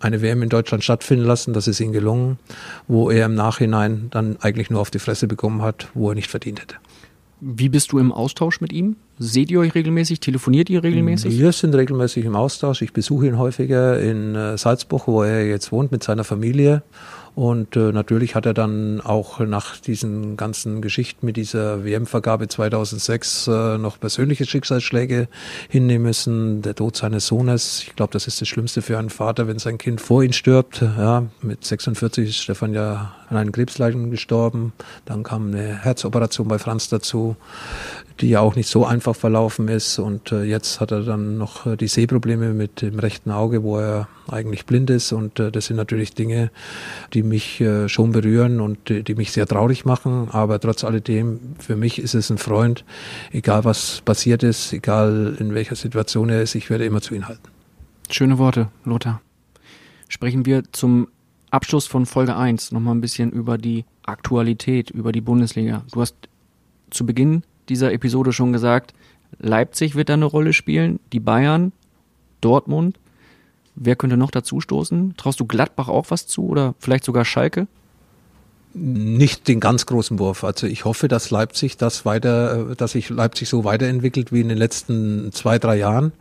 S1: eine WM in Deutschland stattfinden lassen, das ist ihm gelungen, wo er im Nachhinein dann eigentlich nur auf die Fresse bekommen hat, wo er nicht verdient hätte.
S3: Wie bist du im Austausch mit ihm? Seht ihr euch regelmäßig? Telefoniert ihr regelmäßig?
S1: Wir sind regelmäßig im Austausch. Ich besuche ihn häufiger in äh, Salzburg, wo er jetzt wohnt mit seiner Familie. Und äh, natürlich hat er dann auch nach diesen ganzen Geschichten mit dieser WM-Vergabe 2006 äh, noch persönliche Schicksalsschläge hinnehmen müssen. Der Tod seines Sohnes, ich glaube, das ist das Schlimmste für einen Vater, wenn sein Kind vor ihm stirbt. Ja, mit 46 ist Stefan ja an einem Krebsleiden gestorben. Dann kam eine Herzoperation bei Franz dazu die ja auch nicht so einfach verlaufen ist. Und äh, jetzt hat er dann noch äh, die Sehprobleme mit dem rechten Auge, wo er eigentlich blind ist. Und äh, das sind natürlich Dinge, die mich äh, schon berühren und die, die mich sehr traurig machen. Aber trotz alledem, für mich ist es ein Freund, egal was passiert ist, egal in welcher Situation er ist, ich werde immer zu ihm halten.
S3: Schöne Worte, Lothar. Sprechen wir zum Abschluss von Folge 1 nochmal ein bisschen über die Aktualität, über die Bundesliga. Du hast zu Beginn dieser Episode schon gesagt, Leipzig wird da eine Rolle spielen, die Bayern, Dortmund. Wer könnte noch dazu stoßen? Traust du Gladbach auch was zu oder vielleicht sogar Schalke?
S1: nicht den ganz großen Wurf. Also ich hoffe, dass Leipzig das weiter, dass sich Leipzig so weiterentwickelt wie in den letzten zwei, drei Jahren.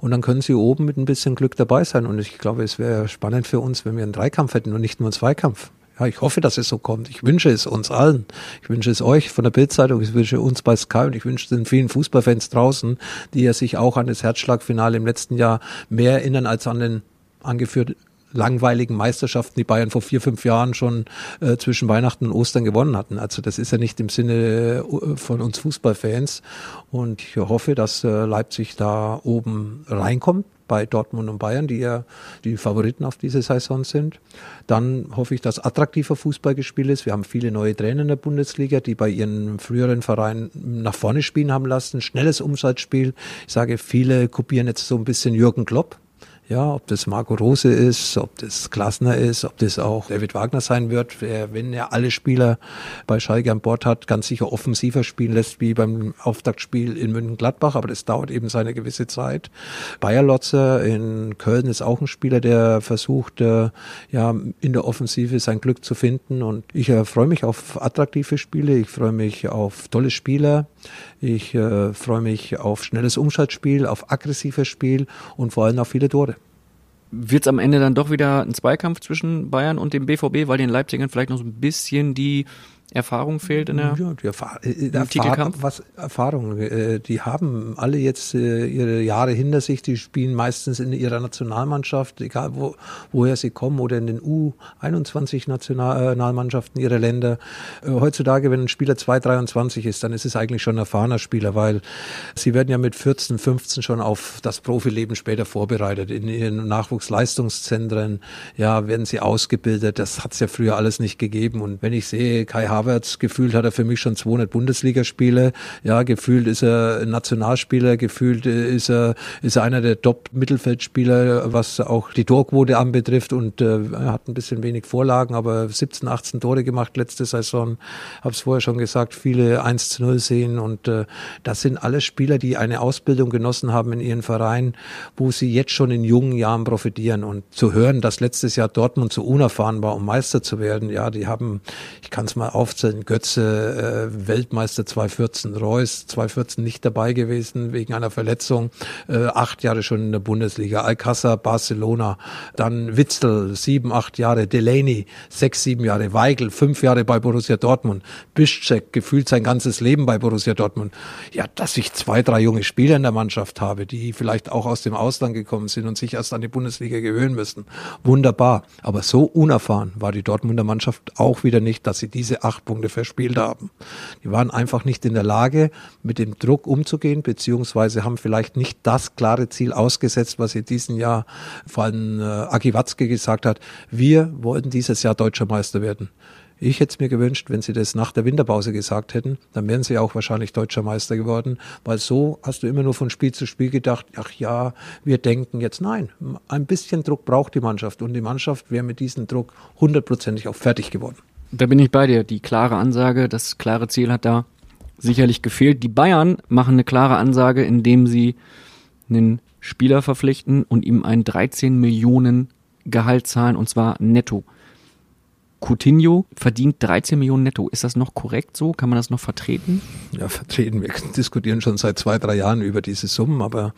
S1: Und dann können sie oben mit ein bisschen Glück dabei sein. Und ich glaube, es wäre spannend für uns, wenn wir einen Dreikampf hätten und nicht nur einen Zweikampf. Ja, ich hoffe, dass es so kommt. Ich wünsche es uns allen. Ich wünsche es euch von der Bildzeitung, ich wünsche uns bei Sky und ich wünsche den vielen Fußballfans draußen, die ja sich auch an das Herzschlagfinale im letzten Jahr mehr erinnern als an den angeführt langweiligen Meisterschaften, die Bayern vor vier, fünf Jahren schon äh, zwischen Weihnachten und Ostern gewonnen hatten. Also das ist ja nicht im Sinne äh, von uns Fußballfans. Und ich hoffe, dass äh, Leipzig da oben reinkommt bei Dortmund und Bayern, die ja die Favoriten auf diese Saison sind. Dann hoffe ich, dass attraktiver Fußball gespielt ist. Wir haben viele neue Trainer in der Bundesliga, die bei ihren früheren Vereinen nach vorne spielen haben lassen. Schnelles Umsatzspiel. Ich sage, viele kopieren jetzt so ein bisschen Jürgen Klopp ja, ob das Marco Rose ist, ob das Klasner ist, ob das auch David Wagner sein wird, wenn er alle Spieler bei Schalke an Bord hat, ganz sicher offensiver spielen lässt wie beim Auftaktspiel in München-Gladbach, aber das dauert eben seine gewisse Zeit. Bayer Lotzer in Köln ist auch ein Spieler, der versucht, äh, ja, in der Offensive sein Glück zu finden. Und ich äh, freue mich auf attraktive Spiele, ich freue mich auf tolle Spieler, ich äh, freue mich auf schnelles Umschaltspiel, auf aggressives Spiel und vor allem auf viele Tore.
S3: Wird es am Ende dann doch wieder ein Zweikampf zwischen Bayern und dem BVB, weil den Leipzigern vielleicht noch so ein bisschen die Erfahrung fehlt in der
S1: ja, die Erfahr äh, Erfahrung, was Erfahrung äh, die haben alle jetzt äh, ihre Jahre hinter sich die spielen meistens in ihrer Nationalmannschaft egal wo woher sie kommen oder in den U21 Nationalmannschaften ihrer Länder. Heutzutage wenn ein Spieler 223 ist dann ist es eigentlich schon ein erfahrener Spieler weil sie werden ja mit 14 15 schon auf das Profileben später vorbereitet. In ihren Nachwuchsleistungszentren ja werden sie ausgebildet. Das hat es ja früher alles nicht gegeben. Und wenn ich sehe Kai Havertz Havertz, gefühlt hat er für mich schon 200 Bundesligaspiele. Ja, gefühlt ist er Nationalspieler, gefühlt ist er, ist er einer der Top-Mittelfeldspieler, was auch die Torquote anbetrifft und äh, hat ein bisschen wenig Vorlagen, aber 17, 18 Tore gemacht letzte Saison. Habe es vorher schon gesagt, viele 1 zu 0 sehen und äh, das sind alles Spieler, die eine Ausbildung genossen haben in ihren Vereinen, wo sie jetzt schon in jungen Jahren profitieren und zu hören, dass letztes Jahr Dortmund so unerfahren war, um Meister zu werden, ja, die haben, ich kann es mal auf aufzählen. Götze, äh, Weltmeister 2014, Reus 2014 nicht dabei gewesen wegen einer Verletzung, äh, acht Jahre schon in der Bundesliga, Alcázar, Barcelona, dann Witzel, sieben, acht Jahre, Delaney, sechs, sieben Jahre, Weigel, fünf Jahre bei Borussia Dortmund, Bischek, gefühlt sein ganzes Leben bei Borussia Dortmund. Ja, dass ich zwei, drei junge Spieler in der Mannschaft habe, die vielleicht auch aus dem Ausland gekommen sind und sich erst an die Bundesliga gewöhnen müssen. Wunderbar. Aber so unerfahren war die Dortmunder Mannschaft auch wieder nicht, dass sie diese acht Punkte verspielt haben. Die waren einfach nicht in der Lage, mit dem Druck umzugehen, beziehungsweise haben vielleicht nicht das klare Ziel ausgesetzt, was in diesem Jahr vor allem äh, Aki Watzke gesagt hat. Wir wollten dieses Jahr deutscher Meister werden. Ich hätte es mir gewünscht, wenn sie das nach der Winterpause gesagt hätten, dann wären sie auch wahrscheinlich deutscher Meister geworden, weil so hast du immer nur von Spiel zu Spiel gedacht, ach ja, wir denken jetzt, nein, ein bisschen Druck braucht die Mannschaft und die Mannschaft wäre mit diesem Druck hundertprozentig auch fertig geworden.
S3: Da bin ich bei dir. Die klare Ansage, das klare Ziel hat da sicherlich gefehlt. Die Bayern machen eine klare Ansage, indem sie einen Spieler verpflichten und ihm ein 13 Millionen Gehalt zahlen und zwar netto. Coutinho verdient 13 Millionen netto. Ist das noch korrekt so? Kann man das noch vertreten?
S1: Ja, vertreten. Wir diskutieren schon seit zwei, drei Jahren über diese Summen, aber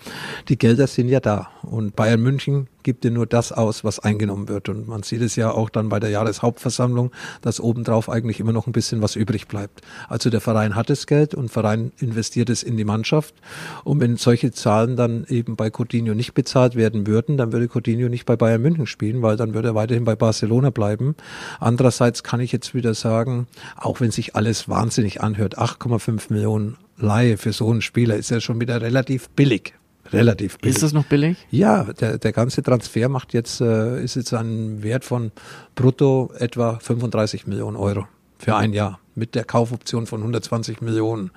S1: die Gelder sind ja da. Und Bayern München gibt dir nur das aus, was eingenommen wird. Und man sieht es ja auch dann bei der Jahreshauptversammlung, dass obendrauf eigentlich immer noch ein bisschen was übrig bleibt. Also der Verein hat das Geld und Verein investiert es in die Mannschaft. Und wenn solche Zahlen dann eben bei Coutinho nicht bezahlt werden würden, dann würde Coutinho nicht bei Bayern München spielen, weil dann würde er weiterhin bei Barcelona bleiben. Andererseits kann ich jetzt wieder sagen, auch wenn sich alles wahnsinnig anhört, 8,5 Millionen Laie für so einen Spieler ist ja schon wieder relativ billig relativ billig.
S3: Ist das noch billig?
S1: Ja, der, der ganze Transfer macht jetzt, äh, ist jetzt ein Wert von brutto etwa 35 Millionen Euro für ein Jahr mit der Kaufoption von 120 Millionen.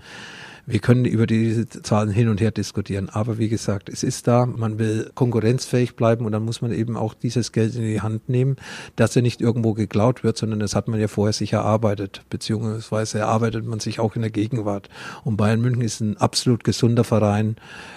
S1: Wir können über diese Zahlen hin und her diskutieren. Aber wie gesagt, es ist da, man will konkurrenzfähig bleiben und dann muss man eben auch dieses Geld in die Hand nehmen, dass er nicht irgendwo geklaut wird, sondern das hat man ja vorher sich erarbeitet, beziehungsweise erarbeitet man sich auch in der Gegenwart. Und Bayern München ist ein absolut gesunder Verein,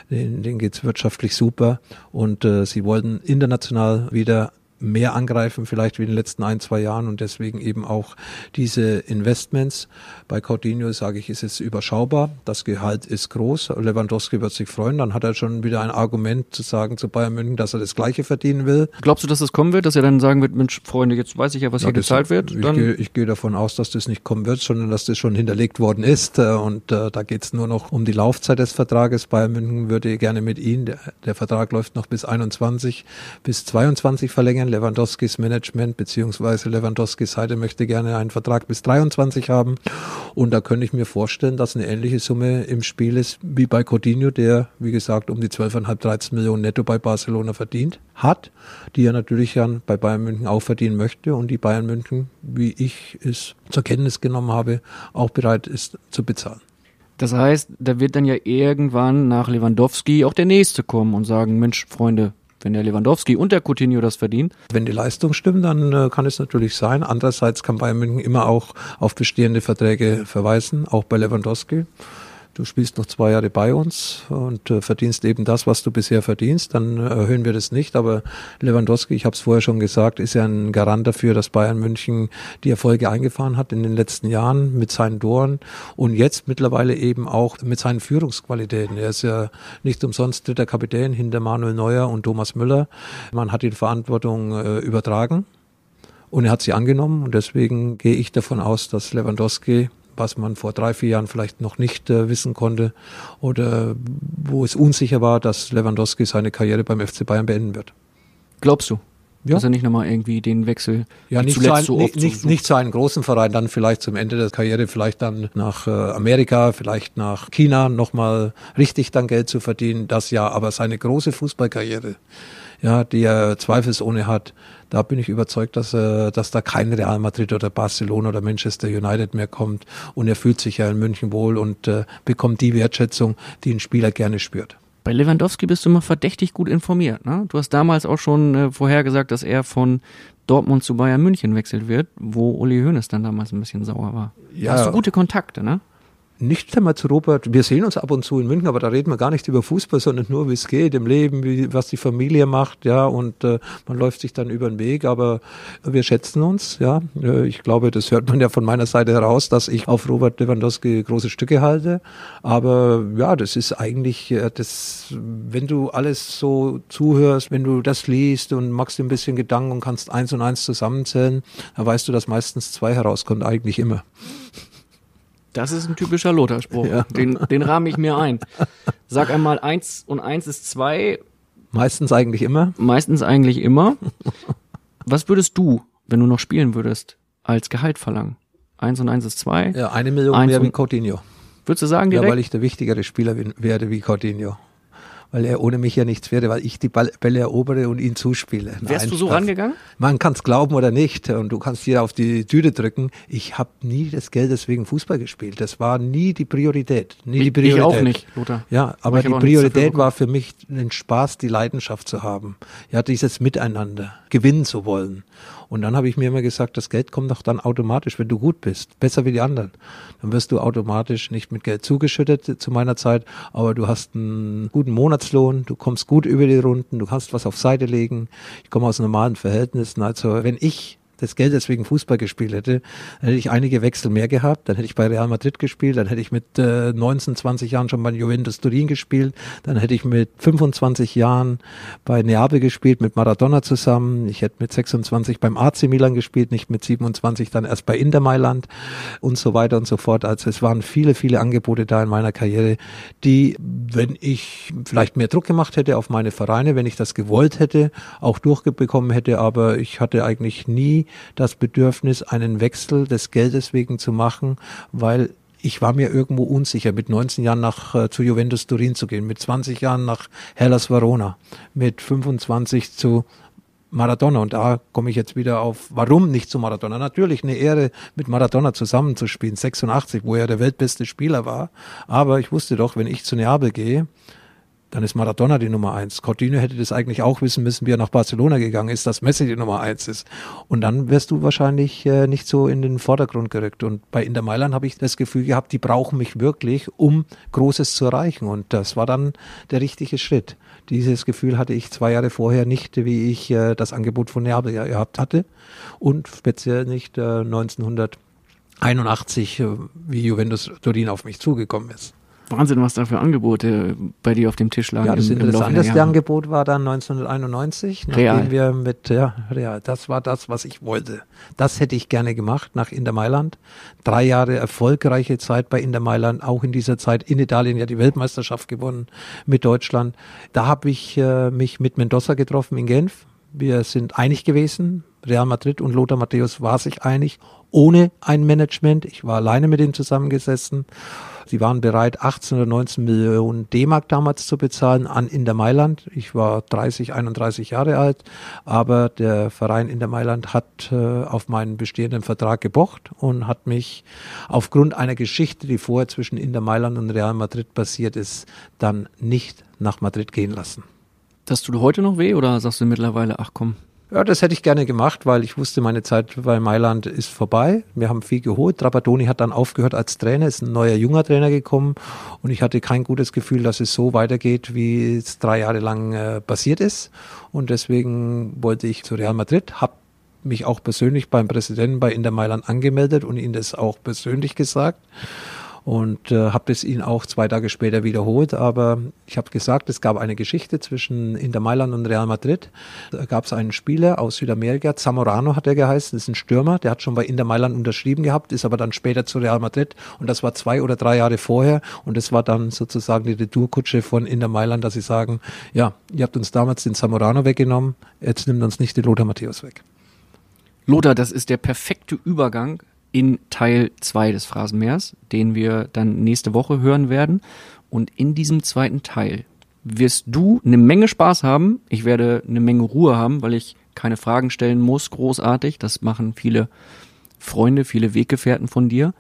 S1: den, denen geht's wirtschaftlich super und äh, sie wollten international wieder mehr angreifen, vielleicht wie in den letzten ein, zwei Jahren und deswegen eben auch diese Investments. Bei Coutinho sage ich, ist es überschaubar. Das Gehalt ist groß. Lewandowski wird sich freuen. Dann hat er schon wieder ein Argument zu sagen zu Bayern München, dass er das Gleiche verdienen will.
S3: Glaubst du, dass das kommen wird, dass er dann sagen wird, Mensch, Freunde, jetzt weiß ich ja, was ja, hier gezahlt wird?
S1: Ich gehe, ich gehe davon aus, dass das nicht kommen wird, sondern dass das schon hinterlegt worden ist. Äh, und äh, da geht es nur noch um die Laufzeit des Vertrages. Bayern München würde gerne mit ihm, der, der Vertrag läuft noch bis 21, bis 22 verlängern. Lewandowskis Management beziehungsweise Lewandowskis Seite möchte gerne einen Vertrag bis 23 haben. Und da könnte ich mir vorstellen, dass eine ähnliche Summe im Spiel ist wie bei Coutinho, der, wie gesagt, um die 12,5, 13 Millionen netto bei Barcelona verdient hat, die er natürlich dann bei Bayern München auch verdienen möchte und die Bayern München, wie ich es zur Kenntnis genommen habe, auch bereit ist zu bezahlen.
S3: Das heißt, da wird dann ja irgendwann nach Lewandowski auch der nächste kommen und sagen, Mensch, Freunde, wenn der Lewandowski und der Coutinho das verdienen.
S1: Wenn die Leistung stimmt, dann äh, kann es natürlich sein. Andererseits kann Bayern München immer auch auf bestehende Verträge verweisen, auch bei Lewandowski du spielst noch zwei Jahre bei uns und äh, verdienst eben das, was du bisher verdienst, dann erhöhen wir das nicht. Aber Lewandowski, ich habe es vorher schon gesagt, ist ja ein Garant dafür, dass Bayern München die Erfolge eingefahren hat in den letzten Jahren mit seinen Toren und jetzt mittlerweile eben auch mit seinen Führungsqualitäten. Er ist ja nicht umsonst dritter Kapitän hinter Manuel Neuer und Thomas Müller. Man hat die Verantwortung äh, übertragen. Und er hat sie angenommen und deswegen gehe ich davon aus, dass Lewandowski was man vor drei, vier Jahren vielleicht noch nicht äh, wissen konnte oder wo es unsicher war, dass Lewandowski seine Karriere beim FC Bayern beenden wird.
S3: Glaubst du? Ja. Dass er nicht nochmal irgendwie den Wechsel
S1: ja, nicht zuletzt zu, ein, so oft nicht, nicht zu einem großen Verein, dann vielleicht zum Ende der Karriere, vielleicht dann nach äh, Amerika, vielleicht nach China nochmal richtig dann Geld zu verdienen, das ja, aber seine große Fußballkarriere, ja, die er zweifelsohne hat, da bin ich überzeugt, dass, äh, dass da kein Real Madrid oder Barcelona oder Manchester United mehr kommt. Und er fühlt sich ja in München wohl und äh, bekommt die Wertschätzung, die ein Spieler gerne spürt.
S3: Bei Lewandowski bist du immer verdächtig gut informiert. Ne? Du hast damals auch schon äh, vorhergesagt, dass er von Dortmund zu Bayern München wechselt wird, wo Uli Hoeneß dann damals ein bisschen sauer war. Ja, hast du gute Kontakte, ne?
S1: Nicht einmal zu Robert, wir sehen uns ab und zu in München, aber da reden wir gar nicht über Fußball, sondern nur, wie es geht im Leben, wie, was die Familie macht, ja, und äh, man läuft sich dann über den Weg, aber wir schätzen uns, ja. Äh, ich glaube, das hört man ja von meiner Seite heraus, dass ich auf Robert Lewandowski große Stücke halte, aber ja, das ist eigentlich, äh, das, wenn du alles so zuhörst, wenn du das liest und machst dir ein bisschen Gedanken und kannst eins und eins zusammenzählen, dann weißt du, dass meistens zwei herauskommt, eigentlich immer.
S3: Das ist ein typischer Lothar-Spruch. Ja. Den, den rahme ich mir ein. Sag einmal, eins und eins ist zwei.
S1: Meistens eigentlich immer.
S3: Meistens eigentlich immer. Was würdest du, wenn du noch spielen würdest, als Gehalt verlangen? Eins und eins ist zwei.
S1: Ja, eine Million mehr wie Coutinho.
S3: Würdest du sagen direkt?
S1: Ja, weil ich der wichtigere Spieler werde wie Coutinho. Weil er ohne mich ja nichts wäre, weil ich die Bälle erobere und ihn zuspiele.
S3: Wärst
S1: Nein,
S3: du so
S1: Spaß.
S3: rangegangen?
S1: Man kann es glauben oder nicht und du kannst hier auf die Tüte drücken. Ich habe nie das Geld deswegen Fußball gespielt. Das war nie die Priorität. Nie
S3: Ich-
S1: die Priorität.
S3: ich auch nicht, Lothar.
S1: Ja, aber die Priorität war für mich den Spaß, die Leidenschaft zu haben. Ja, dieses Miteinander, gewinnen zu wollen. Und dann habe ich mir immer gesagt, das Geld kommt doch dann automatisch, wenn du gut bist, besser wie die anderen. Dann wirst du automatisch nicht mit Geld zugeschüttet zu meiner Zeit, aber du hast einen guten Monatslohn, du kommst gut über die Runden, du kannst was auf Seite legen. Ich komme aus normalen Verhältnissen. Also wenn ich das Geld deswegen Fußball gespielt hätte, dann hätte ich einige Wechsel mehr gehabt, dann hätte ich bei Real Madrid gespielt, dann hätte ich mit äh, 19, 20 Jahren schon bei Juventus Turin gespielt, dann hätte ich mit 25 Jahren bei Neapel gespielt, mit Maradona zusammen, ich hätte mit 26 beim AC Milan gespielt, nicht mit 27 dann erst bei Inter Mailand und so weiter und so fort. Also es waren viele, viele Angebote da in meiner Karriere, die, wenn ich vielleicht mehr Druck gemacht hätte auf meine Vereine, wenn ich das gewollt hätte, auch durchbekommen hätte, aber ich hatte eigentlich nie das Bedürfnis, einen Wechsel des Geldes wegen zu machen, weil ich war mir irgendwo unsicher, mit 19 Jahren nach äh, zu Juventus Turin zu gehen, mit 20 Jahren nach Hellas Verona, mit 25 zu Maradona. Und da komme ich jetzt wieder auf, warum nicht zu Maradona? Natürlich eine Ehre, mit Maradona zusammenzuspielen, 86, wo er der weltbeste Spieler war. Aber ich wusste doch, wenn ich zu Neapel gehe, dann ist Maradona die Nummer eins. Coutinho hätte das eigentlich auch wissen müssen, wie er nach Barcelona gegangen ist, dass Messi die Nummer eins ist. Und dann wärst du wahrscheinlich äh, nicht so in den Vordergrund gerückt. Und bei Inter Mailand habe ich das Gefühl gehabt, die brauchen mich wirklich, um Großes zu erreichen. Und das war dann der richtige Schritt. Dieses Gefühl hatte ich zwei Jahre vorher nicht, wie ich äh, das Angebot von Neapel gehabt hatte. Und speziell nicht äh, 1981, äh, wie Juventus Turin auf mich zugekommen ist.
S3: Wahnsinn, was da für Angebote bei dir auf dem Tisch lagen.
S1: Ja, das interessanteste. Angebot war dann 1991,
S3: Real.
S1: nachdem wir mit, ja, Real, das war das, was ich wollte. Das hätte ich gerne gemacht nach Inter Mailand. Drei Jahre erfolgreiche Zeit bei Inter Mailand, auch in dieser Zeit in Italien ja die Weltmeisterschaft gewonnen mit Deutschland. Da habe ich äh, mich mit Mendoza getroffen in Genf. Wir sind einig gewesen. Real Madrid und Lothar Matthäus war sich einig, ohne ein Management. Ich war alleine mit ihnen zusammengesessen. Sie waren bereit, 18 oder 19 Millionen D-Mark damals zu bezahlen an Inter Mailand. Ich war 30, 31 Jahre alt, aber der Verein Inter Mailand hat äh, auf meinen bestehenden Vertrag gepocht und hat mich aufgrund einer Geschichte, die vorher zwischen Inter Mailand und Real Madrid passiert ist, dann nicht nach Madrid gehen lassen.
S3: Das tut heute noch weh oder sagst du mittlerweile, ach komm,
S1: Ja, das hätte ich gerne gemacht, weil ich wusste, meine Zeit bei Mailand ist vorbei. Wir haben viel geholt. Trapattoni hat dann aufgehört als Trainer, ist ein neuer junger Trainer gekommen und ich hatte kein gutes Gefühl, dass es so weitergeht, wie es drei Jahre lang äh, passiert ist. Und deswegen wollte ich zu Real Madrid, habe mich auch persönlich beim Präsidenten bei Inter Mailand angemeldet und ihm das auch persönlich gesagt und äh, habe es ihn auch zwei Tage später wiederholt. Aber ich habe gesagt, es gab eine Geschichte zwischen Inter Mailand und Real Madrid. Da gab es einen Spieler aus Südamerika, Zamorano hat er geheißen, das ist ein Stürmer, der hat schon bei Inter Mailand unterschrieben gehabt, ist aber dann später zu Real Madrid und das war zwei oder drei Jahre vorher und das war dann sozusagen die Retourkutsche von Inter Mailand, dass sie sagen, ja, ihr habt uns damals den Zamorano weggenommen, jetzt nimmt uns nicht den Lothar Matthäus weg.
S3: Lothar, das ist der perfekte Übergang in Teil 2 des Phrasenmeers, den wir dann nächste Woche hören werden. Und in diesem zweiten Teil wirst du eine Menge Spaß haben. Ich werde eine Menge Ruhe haben, weil ich keine Fragen stellen muss, großartig. Das machen viele Freunde, viele Weggefährten von dir.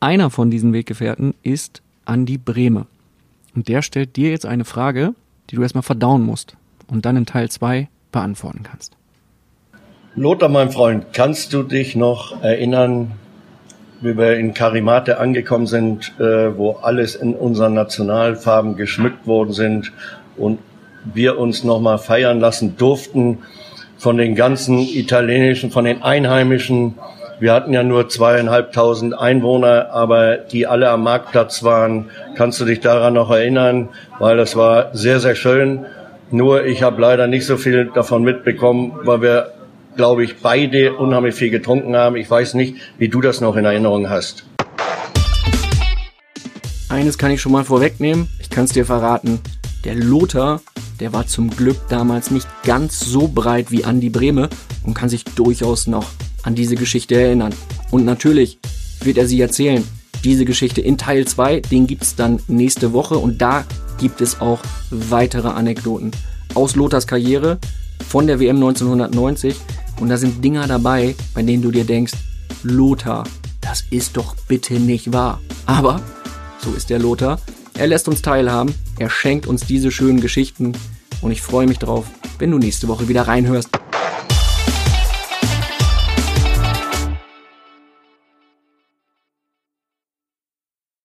S3: Einer von diesen Weggefährten ist Andi Brehme. Und der stellt dir jetzt eine Frage, die du erstmal verdauen musst und dann in Teil 2 beantworten kannst.
S11: Lothar, mein Freund, kannst du dich noch erinnern, wie wir in Karimate angekommen sind, äh, wo alles in unseren Nationalfarben geschmückt worden sind und wir uns nochmal feiern lassen durften von den ganzen italienischen, von den Einheimischen. Wir hatten ja nur zweieinhalbtausend Einwohner, aber die alle am Marktplatz waren. Kannst du dich daran noch erinnern? Weil das war sehr, sehr schön. Nur ich habe leider nicht so viel davon mitbekommen, weil wir glaube ich, beide unheimlich viel getrunken haben. Ich weiß nicht, wie du das noch in Erinnerung hast.
S3: Eines kann ich schon mal vorwegnehmen, ich kann es dir verraten. Der Lothar, der war zum Glück damals nicht ganz so breit wie Andi Brehme und kann sich durchaus noch an diese Geschichte erinnern. Und natürlich wird er sie erzählen. Diese Geschichte in Teil 2, den gibt's dann nächste Woche und da gibt es auch weitere Anekdoten aus Lothars Karriere von der WM 1990 und da sind Dinger dabei, bei denen du dir denkst, Lothar, das ist doch bitte nicht wahr. Aber so ist der Lothar. Er lässt uns teilhaben, er schenkt uns diese schönen Geschichten und ich freue mich drauf, wenn du nächste Woche wieder reinhörst.